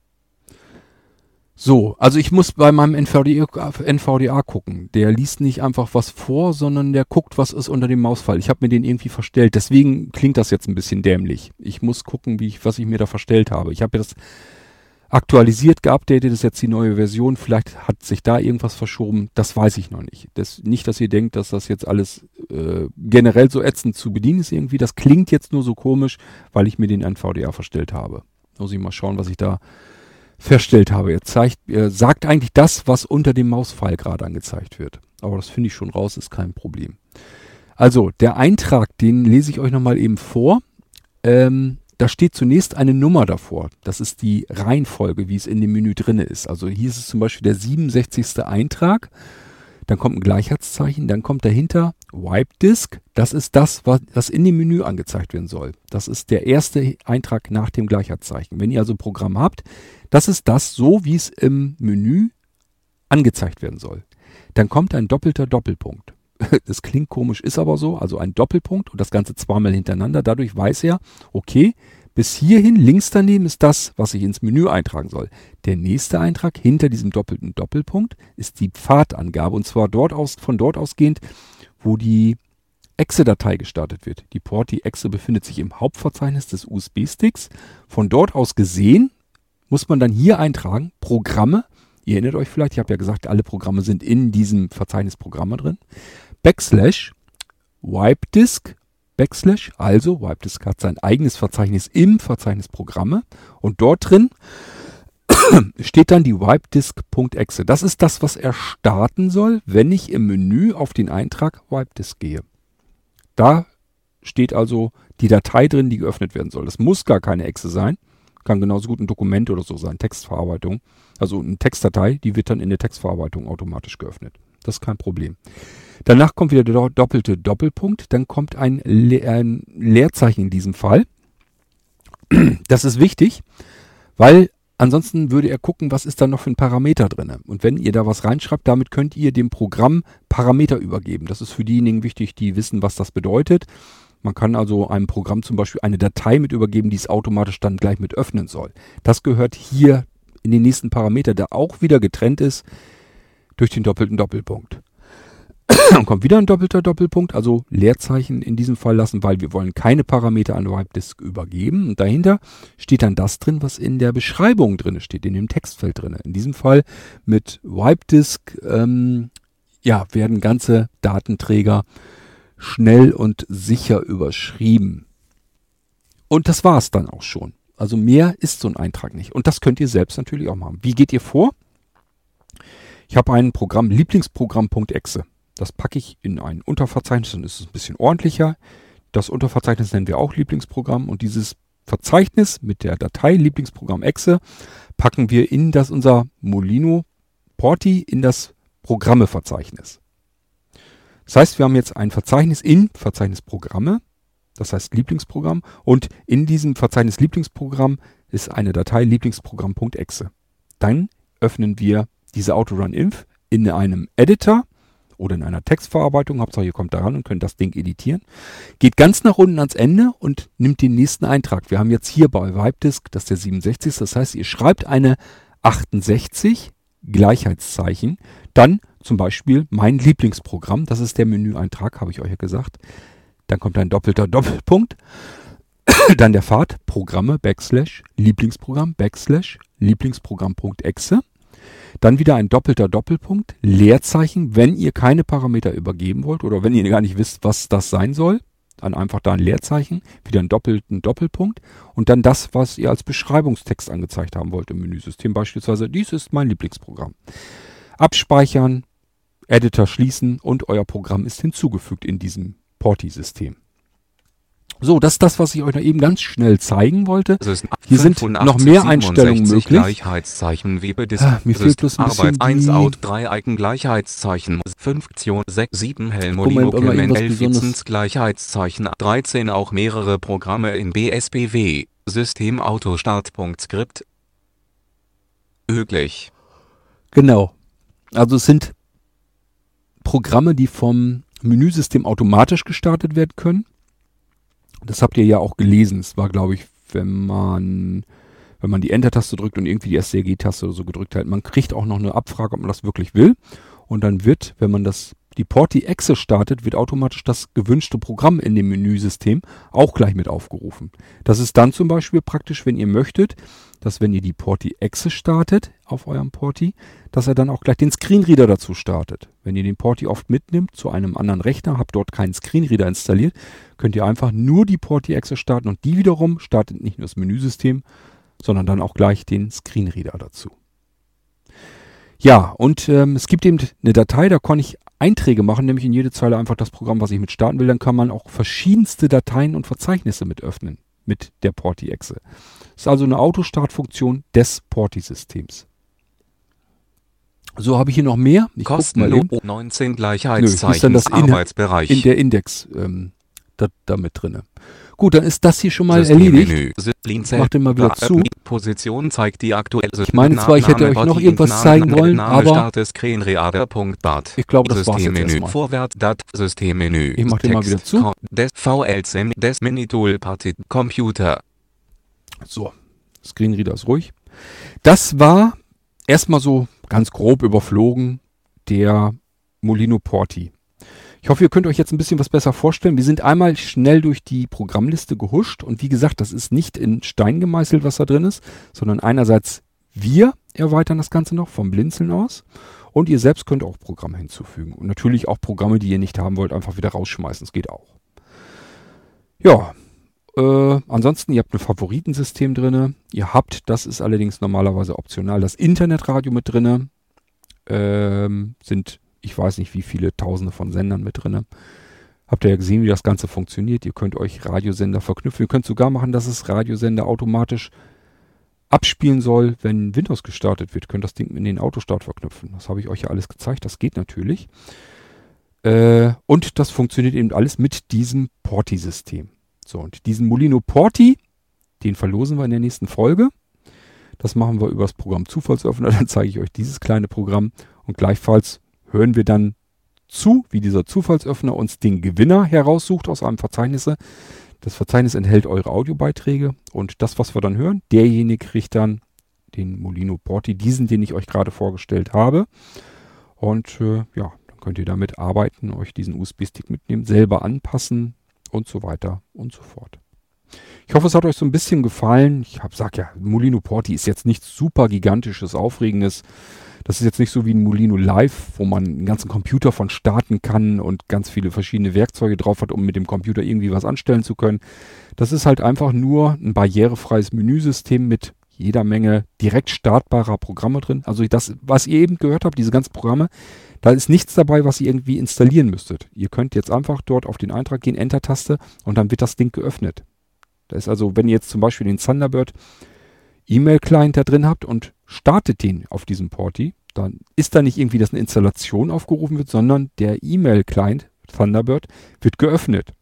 So, also ich muss bei meinem NVDA, NVDA gucken. Der liest nicht einfach was vor, sondern der guckt, was ist unter dem Mausfall. Ich habe mir den irgendwie verstellt. Deswegen klingt das jetzt ein bisschen dämlich. Ich muss gucken, wie ich, was ich mir da verstellt habe. Ich habe das aktualisiert, geupdatet ist jetzt die neue Version. Vielleicht hat sich da irgendwas verschoben. Das weiß ich noch nicht. Das, nicht, dass ihr denkt, dass das jetzt alles äh, generell so ätzend zu bedienen ist irgendwie. Das klingt jetzt nur so komisch, weil ich mir den NVDA verstellt habe. Muss ich mal schauen, was ich da verstellt habe. Er zeigt, er sagt eigentlich das, was unter dem Mauspfeil gerade angezeigt wird. Aber das finde ich schon raus, ist kein Problem. Also, der Eintrag, den lese ich euch nochmal eben vor. Ähm, da steht zunächst eine Nummer davor. Das ist die Reihenfolge, wie es in dem Menü drinne ist. Also hier ist es zum Beispiel der 67. Eintrag. Dann kommt ein Gleichheitszeichen, dann kommt dahinter Wipe Disk. Das ist das, was in dem Menü angezeigt werden soll. Das ist der erste Eintrag nach dem Gleichheitszeichen. Wenn ihr also ein Programm habt, das ist das so, wie es im Menü angezeigt werden soll. Dann kommt ein doppelter Doppelpunkt. <laughs> Das klingt komisch, ist aber so. Also ein Doppelpunkt und das Ganze zweimal hintereinander. Dadurch weiß er, okay, bis hierhin links daneben ist das, was ich ins Menü eintragen soll. Der nächste Eintrag hinter diesem doppelten Doppelpunkt ist die Pfadangabe und zwar dort aus, von dort ausgehend, wo die Exe-Datei gestartet wird. Die Porti-Exe befindet sich im Hauptverzeichnis des USB-Sticks. Von dort aus gesehen muss man dann hier eintragen, Programme. Ihr erinnert euch vielleicht, ich habe ja gesagt, alle Programme sind in diesem Verzeichnis Programme drin. Backslash Wipe Disk Backslash, also Wipedisk hat sein eigenes Verzeichnis im Verzeichnis Programme und dort drin <coughs> steht dann die wipedisk.exe. Das ist das, was er starten soll, wenn ich im Menü auf den Eintrag Wipedisk gehe. Da steht also die Datei drin, die geöffnet werden soll. Das muss gar keine Exe sein. Kann genauso gut ein Dokument oder so sein, Textverarbeitung. Also eine Textdatei, die wird dann in der Textverarbeitung automatisch geöffnet. Das ist kein Problem. Danach kommt wieder der doppelte Doppelpunkt. Dann kommt ein, Le ein Leerzeichen in diesem Fall. Das ist wichtig, weil ansonsten würde er gucken, was ist da noch für ein Parameter drin. Und wenn ihr da was reinschreibt, damit könnt ihr dem Programm Parameter übergeben. Das ist für diejenigen wichtig, die wissen, was das bedeutet. Man kann also einem Programm zum Beispiel eine Datei mit übergeben, die es automatisch dann gleich mit öffnen soll. Das gehört hier in den nächsten Parameter, der auch wieder getrennt ist durch den doppelten Doppelpunkt. <coughs> Dann kommt wieder ein doppelter Doppelpunkt, also Leerzeichen in diesem Fall lassen, weil wir wollen keine Parameter an Wipedisk übergeben. Und dahinter steht dann das drin, was in der Beschreibung drin steht, in dem Textfeld drin. In diesem Fall mit Wipedisk ähm, ja, werden ganze Datenträger schnell und sicher überschrieben. Und das war es dann auch schon. Also mehr ist so ein Eintrag nicht. Und das könnt ihr selbst natürlich auch machen. Wie geht ihr vor? Ich habe ein Programm, Lieblingsprogramm.exe. Das packe ich in ein Unterverzeichnis, dann ist es ein bisschen ordentlicher. Das Unterverzeichnis nennen wir auch Lieblingsprogramm und dieses Verzeichnis mit der Datei Lieblingsprogramm Exe packen wir in das unser Molino Porti in das Programmeverzeichnis. Das heißt, wir haben jetzt ein Verzeichnis in Verzeichnis Programme, das heißt Lieblingsprogramm und in diesem Verzeichnis Lieblingsprogramm ist eine Datei Lieblingsprogramm.exe. Dann öffnen wir diese Autorun-Inf in einem Editor oder in einer Textverarbeitung. Hauptsache ihr kommt daran und könnt das Ding editieren. Geht ganz nach unten ans Ende und nimmt den nächsten Eintrag. Wir haben jetzt hier bei Wipedisk, das ist der 67. Das heißt, ihr schreibt eine 68 Gleichheitszeichen. Dann zum Beispiel mein Lieblingsprogramm. Das ist der Menüeintrag, habe ich euch ja gesagt. Dann kommt ein doppelter Doppelpunkt. <coughs> Dann der Pfad Programme Backslash Lieblingsprogramm Backslash Lieblingsprogramm.exe. Dann wieder ein doppelter Doppelpunkt, Leerzeichen, wenn ihr keine Parameter übergeben wollt oder wenn ihr gar nicht wisst, was das sein soll. Dann einfach da ein Leerzeichen, wieder einen doppelten Doppelpunkt und dann das, was ihr als Beschreibungstext angezeigt haben wollt im Menüsystem. Beispielsweise, dies ist mein Lieblingsprogramm. Abspeichern, Editor schließen und euer Programm ist hinzugefügt in diesem Porti-System. So, das ist das, was ich euch noch eben ganz schnell zeigen wollte. Hier sind noch mehr Einstellungen möglich. Gleichheitszeichen Webedisk. Ah, mir fehlt bloß ein Arbeit 1 Out 3 Icon Gleichheitszeichen 5 6 7 Helmolino Lizenz Gleichheitszeichen 13 auch mehrere Programme in BSBW System Autostart.skript Skript Üglich. Genau. Also es sind Programme, die vom Menüsystem automatisch gestartet werden können. Das habt ihr ja auch gelesen. Es war, glaube ich, wenn man, wenn man die Enter-Taste drückt und irgendwie die SCG-Taste oder so gedrückt hat, man kriegt auch noch eine Abfrage, ob man das wirklich will. Und dann wird, wenn man das die Porti-Exe startet, wird automatisch das gewünschte Programm in dem Menüsystem auch gleich mit aufgerufen. Das ist dann zum Beispiel praktisch, wenn ihr möchtet, dass wenn ihr die Porti-Exe startet auf eurem Porti, dass er dann auch gleich den Screenreader dazu startet. Wenn ihr den Porti oft mitnimmt zu einem anderen Rechner, habt dort keinen Screenreader installiert, könnt ihr einfach nur die Porti-Exe starten und die wiederum startet nicht nur das Menüsystem, sondern dann auch gleich den Screenreader dazu. Ja, und ähm, es gibt eben eine Datei, da kann ich Einträge machen, nämlich in jede Zeile einfach das Programm, was ich mit starten will. Dann kann man auch verschiedenste Dateien und Verzeichnisse mit öffnen mit der Porti-Exe. Das ist also eine Autostartfunktion des Porti-Systems. So habe ich hier noch mehr. Ich Kostenlos 19 Gleichheitszeichen Nö, ist dann das Arbeitsbereich. In der Index ähm, da, da mit drinne. Gut, dann ist das hier schon mal erledigt. Mach den mal wieder zu. Position zeigt die aktuelle Ich meine zwar, ich hätte euch noch irgendwas zeigen wollen, aber ich glaube, das war's jetzt erstmal. Vorwärts Dat Systemmenü. Ich mach den mal wieder zu. Des VLSM des Minitool Party Computer. So, Screenreader ist ruhig. Das war erstmal so ganz grob überflogen der Molino Porti. Ich hoffe, ihr könnt euch jetzt ein bisschen was besser vorstellen. Wir sind einmal schnell durch die Programmliste gehuscht und wie gesagt, das ist nicht in Stein gemeißelt, was da drin ist, sondern einerseits wir erweitern das Ganze noch vom Blinzeln aus und ihr selbst könnt auch Programme hinzufügen und natürlich auch Programme, die ihr nicht haben wollt, einfach wieder rausschmeißen. Das geht auch. Ja, äh, ansonsten, ihr habt ein Favoritensystem drinne. Ihr habt, das ist allerdings normalerweise optional, das Internetradio mit drinne. Ähm, sind ich weiß nicht wie viele Tausende von Sendern mit drinne. Habt ihr ja gesehen, wie das Ganze funktioniert. Ihr könnt euch Radiosender verknüpfen. Ihr könnt sogar machen, dass es Radiosender automatisch abspielen soll, wenn Windows gestartet wird. Ihr könnt das Ding in den Autostart verknüpfen. Das habe ich euch ja alles gezeigt. Das geht natürlich. Äh, und das funktioniert eben alles mit diesem Porti-System. So, und diesen Molino Porti, den verlosen wir in der nächsten Folge. Das machen wir über das Programm Zufallsöffner. <laughs> Dann zeige ich euch dieses kleine Programm und gleichfalls hören wir dann zu, wie dieser Zufallsöffner uns den Gewinner heraussucht aus einem Verzeichnis. Das Verzeichnis enthält eure Audiobeiträge und das, was wir dann hören, derjenige kriegt dann den Molino Porti, diesen, den ich euch gerade vorgestellt habe. Und äh, ja, dann könnt ihr damit arbeiten, euch diesen USB-Stick mitnehmen, selber anpassen und so weiter und so fort. Ich hoffe, es hat euch so ein bisschen gefallen. Ich hab, sag ja, Molino Porti ist jetzt nichts super gigantisches, aufregendes. Das ist jetzt nicht so wie ein Molino Live, wo man einen ganzen Computer von starten kann und ganz viele verschiedene Werkzeuge drauf hat, um mit dem Computer irgendwie was anstellen zu können. Das ist halt einfach nur ein barrierefreies Menüsystem mit jeder Menge direkt startbarer Programme drin. Also das, was ihr eben gehört habt, diese ganzen Programme, da ist nichts dabei, was ihr irgendwie installieren müsstet. Ihr könnt jetzt einfach dort auf den Eintrag gehen, Enter-Taste und dann wird das Ding geöffnet. Da ist also, wenn ihr jetzt zum Beispiel den Thunderbird E-Mail-Client da drin habt und startet den auf diesem Porti, dann ist da nicht irgendwie, dass eine Installation aufgerufen wird, sondern der E-Mail-Client Thunderbird wird geöffnet.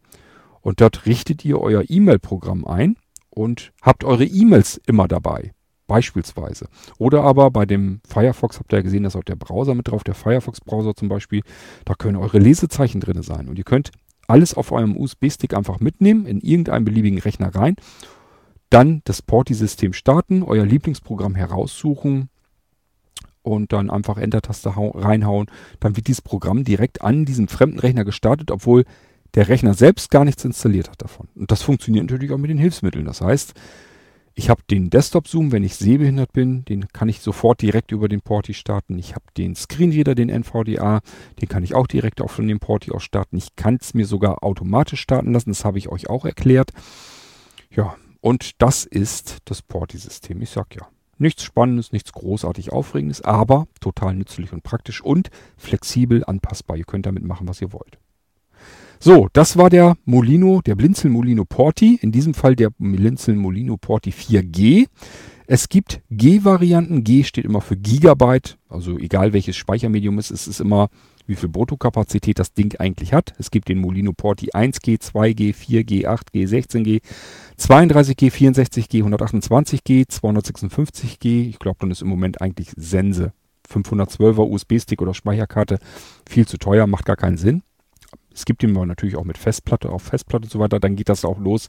Und dort richtet ihr euer E-Mail-Programm ein und habt eure E-Mails immer dabei. Beispielsweise. Oder aber bei dem Firefox habt ihr ja gesehen, dass auch der Browser mit drauf, der Firefox-Browser zum Beispiel, da können eure Lesezeichen drin sein. Und ihr könnt alles auf eurem USB-Stick einfach mitnehmen, in irgendeinen beliebigen Rechner rein dann das Porti-System starten, euer Lieblingsprogramm heraussuchen und dann einfach Enter-Taste reinhauen. Dann wird dieses Programm direkt an diesem fremden Rechner gestartet, obwohl der Rechner selbst gar nichts installiert hat davon. Und das funktioniert natürlich auch mit den Hilfsmitteln. Das heißt, ich habe den Desktop-Zoom, wenn ich sehbehindert bin, den kann ich sofort direkt über den Porti starten. Ich habe den Screenreader, den NVDA, den kann ich auch direkt auch von dem Porti aus starten. Ich kann es mir sogar automatisch starten lassen, das habe ich euch auch erklärt. Ja, und das ist das Porti-System. Ich sag ja, nichts Spannendes, nichts großartig Aufregendes, aber total nützlich und praktisch und flexibel anpassbar. Ihr könnt damit machen, was ihr wollt. So, das war der Molino, der Blinzeln Molino Porti. In diesem Fall der Blinzeln Molino Porti 4G. Es gibt G-Varianten. G steht immer für Gigabyte. Also egal welches Speichermedium es ist, es ist immer wie viel Bruttokapazität das Ding eigentlich hat. Es gibt den Molino Porti 1G, 2G, 4G, 8G, 16G, 32G, 64G, 128G, 256G. Ich glaube, dann ist im Moment eigentlich Sense. 512er USB-Stick oder Speicherkarte viel zu teuer, macht gar keinen Sinn. Es gibt ihn natürlich auch mit Festplatte auf Festplatte und so weiter. Dann geht das auch los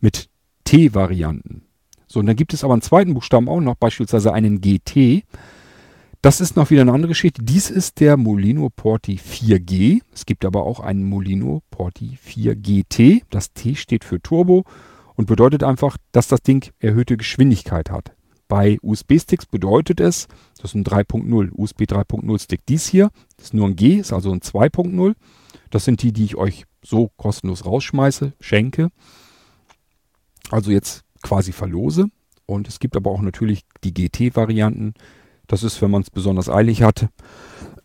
mit T-Varianten. So, und dann gibt es aber einen zweiten Buchstaben auch noch, beispielsweise einen GT. Das ist noch wieder eine andere Geschichte. Dies ist der Molino Porti 4G. Es gibt aber auch einen Molino Porti 4GT. Das T steht für Turbo und bedeutet einfach, dass das Ding erhöhte Geschwindigkeit hat. Bei USB-Sticks bedeutet es, das ist ein 3.0, USB 3.0 Stick. Dies hier ist nur ein G, ist also ein 2.0. Das sind die, die ich euch so kostenlos rausschmeiße, schenke. Also jetzt quasi verlose. Und es gibt aber auch natürlich die GT-Varianten. Das ist, wenn man es besonders eilig hat.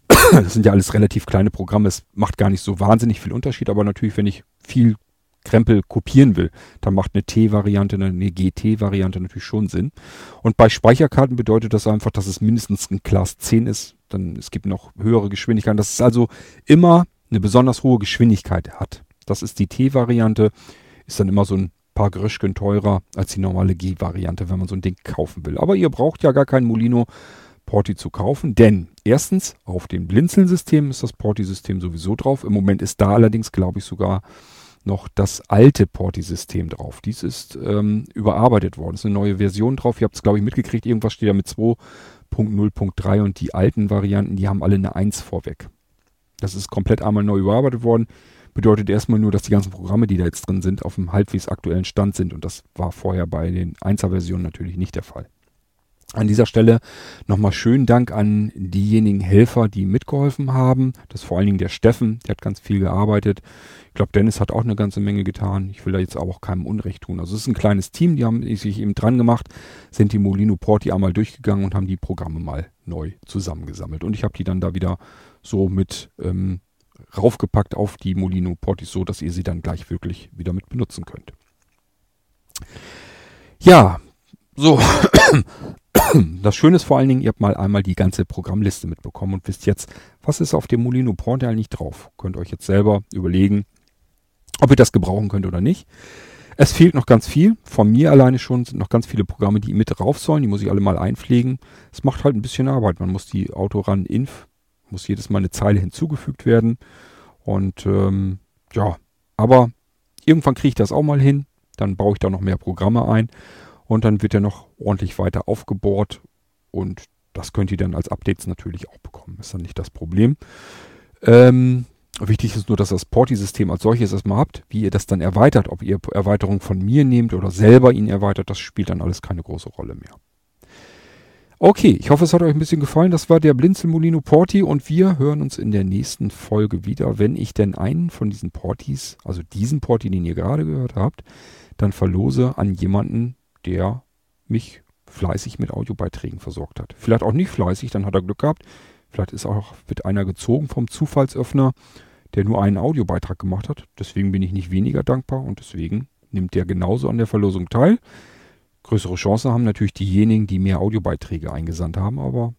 <coughs> Das sind ja alles relativ kleine Programme. Es macht gar nicht so wahnsinnig viel Unterschied. Aber natürlich, wenn ich viel Krempel kopieren will, dann macht eine T-Variante, eine GT-Variante natürlich schon Sinn. Und bei Speicherkarten bedeutet das einfach, dass es mindestens ein Class 10 ist. Dann es gibt noch höhere Geschwindigkeiten. Dass es also immer eine besonders hohe Geschwindigkeit hat. Das ist die T-Variante. Ist dann immer so ein paar Gröschken teurer als die normale G-Variante, wenn man so ein Ding kaufen will. Aber ihr braucht ja gar kein Molino Porti zu kaufen, denn erstens auf dem Blinzeln-System ist das Porti-System sowieso drauf. Im Moment ist da allerdings, glaube ich, sogar noch das alte Porti-System drauf. Dies ist ähm, überarbeitet worden. Es ist eine neue Version drauf. Ihr habt es, glaube ich, mitgekriegt. Irgendwas steht da mit 2.0.3 und die alten Varianten, die haben alle eine 1 vorweg. Das ist komplett einmal neu überarbeitet worden bedeutet erstmal nur, dass die ganzen Programme, die da jetzt drin sind, auf einem halbwegs aktuellen Stand sind. Und das war vorher bei den 1er-Versionen natürlich nicht der Fall. An dieser Stelle nochmal schönen Dank an diejenigen Helfer, die mitgeholfen haben. Das ist vor allen Dingen der Steffen, der hat ganz viel gearbeitet. Ich glaube, Dennis hat auch eine ganze Menge getan. Ich will da jetzt aber auch keinem Unrecht tun. Also es ist ein kleines Team, die haben sich eben dran gemacht, sind die Molino Porti einmal durchgegangen und haben die Programme mal neu zusammengesammelt. Und ich habe die dann da wieder so mit ähm, raufgepackt auf die Molino Portis, so dass ihr sie dann gleich wirklich wieder mit benutzen könnt. Ja, so. <clears throat> Das Schöne ist vor allen Dingen, ihr habt mal einmal die ganze Programmliste mitbekommen und wisst jetzt, was ist auf dem Molino Portal eigentlich drauf. Könnt euch jetzt selber überlegen, ob ihr das gebrauchen könnt oder nicht. Es fehlt noch ganz viel. Von mir alleine schon sind noch ganz viele Programme, die mit drauf sollen. Die muss ich alle mal einpflegen. Es macht halt ein bisschen Arbeit. Man muss die Autoran Inf muss jedes Mal eine Zeile hinzugefügt werden. Und ähm, ja, aber irgendwann kriege ich das auch mal hin. Dann baue ich da noch mehr Programme ein und dann wird er noch ordentlich weiter aufgebohrt und das könnt ihr dann als Updates natürlich auch bekommen. Ist dann nicht das Problem. Ähm, wichtig ist nur, dass das Porti-System als solches erstmal habt. Wie ihr das dann erweitert, ob ihr Erweiterungen von mir nehmt oder selber ihn erweitert, das spielt dann alles keine große Rolle mehr. Okay, ich hoffe, es hat euch ein bisschen gefallen. Das war der Blinzel Molino Porti und wir hören uns in der nächsten Folge wieder, wenn ich denn einen von diesen Portis, also diesen Porti, den ihr gerade gehört habt, dann verlose an jemanden, der mich fleißig mit Audiobeiträgen versorgt hat. Vielleicht auch nicht fleißig, dann hat er Glück gehabt. Vielleicht ist auch wird einer gezogen vom Zufallsöffner, der nur einen Audiobeitrag gemacht hat. Deswegen bin ich nicht weniger dankbar und deswegen nimmt der genauso an der Verlosung teil. Größere Chancen haben natürlich diejenigen, die mehr Audiobeiträge eingesandt haben, aber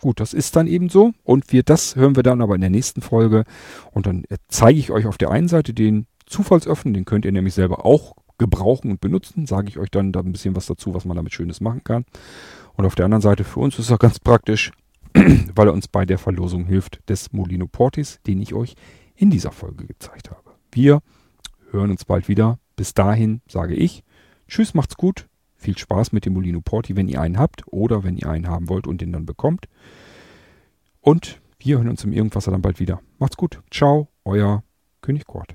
gut, das ist dann eben so. Und wir, das hören wir dann aber in der nächsten Folge. Und dann zeige ich euch auf der einen Seite den Zufallsöffnen, den könnt ihr nämlich selber auch gebrauchen und benutzen. Sage ich euch dann da ein bisschen was dazu, was man damit Schönes machen kann. Und auf der anderen Seite für uns ist er ganz praktisch, <clears throat> weil er uns bei der Verlosung hilft des Molino Portis, den ich euch in dieser Folge gezeigt habe. Wir hören uns bald wieder. Bis dahin sage ich, tschüss, macht's gut. Viel Spaß mit dem Molino Porti, wenn ihr einen habt oder wenn ihr einen haben wollt und den dann bekommt. Und wir hören uns im Irgendwasser dann bald wieder. Macht's gut. Ciao, euer König Kurt.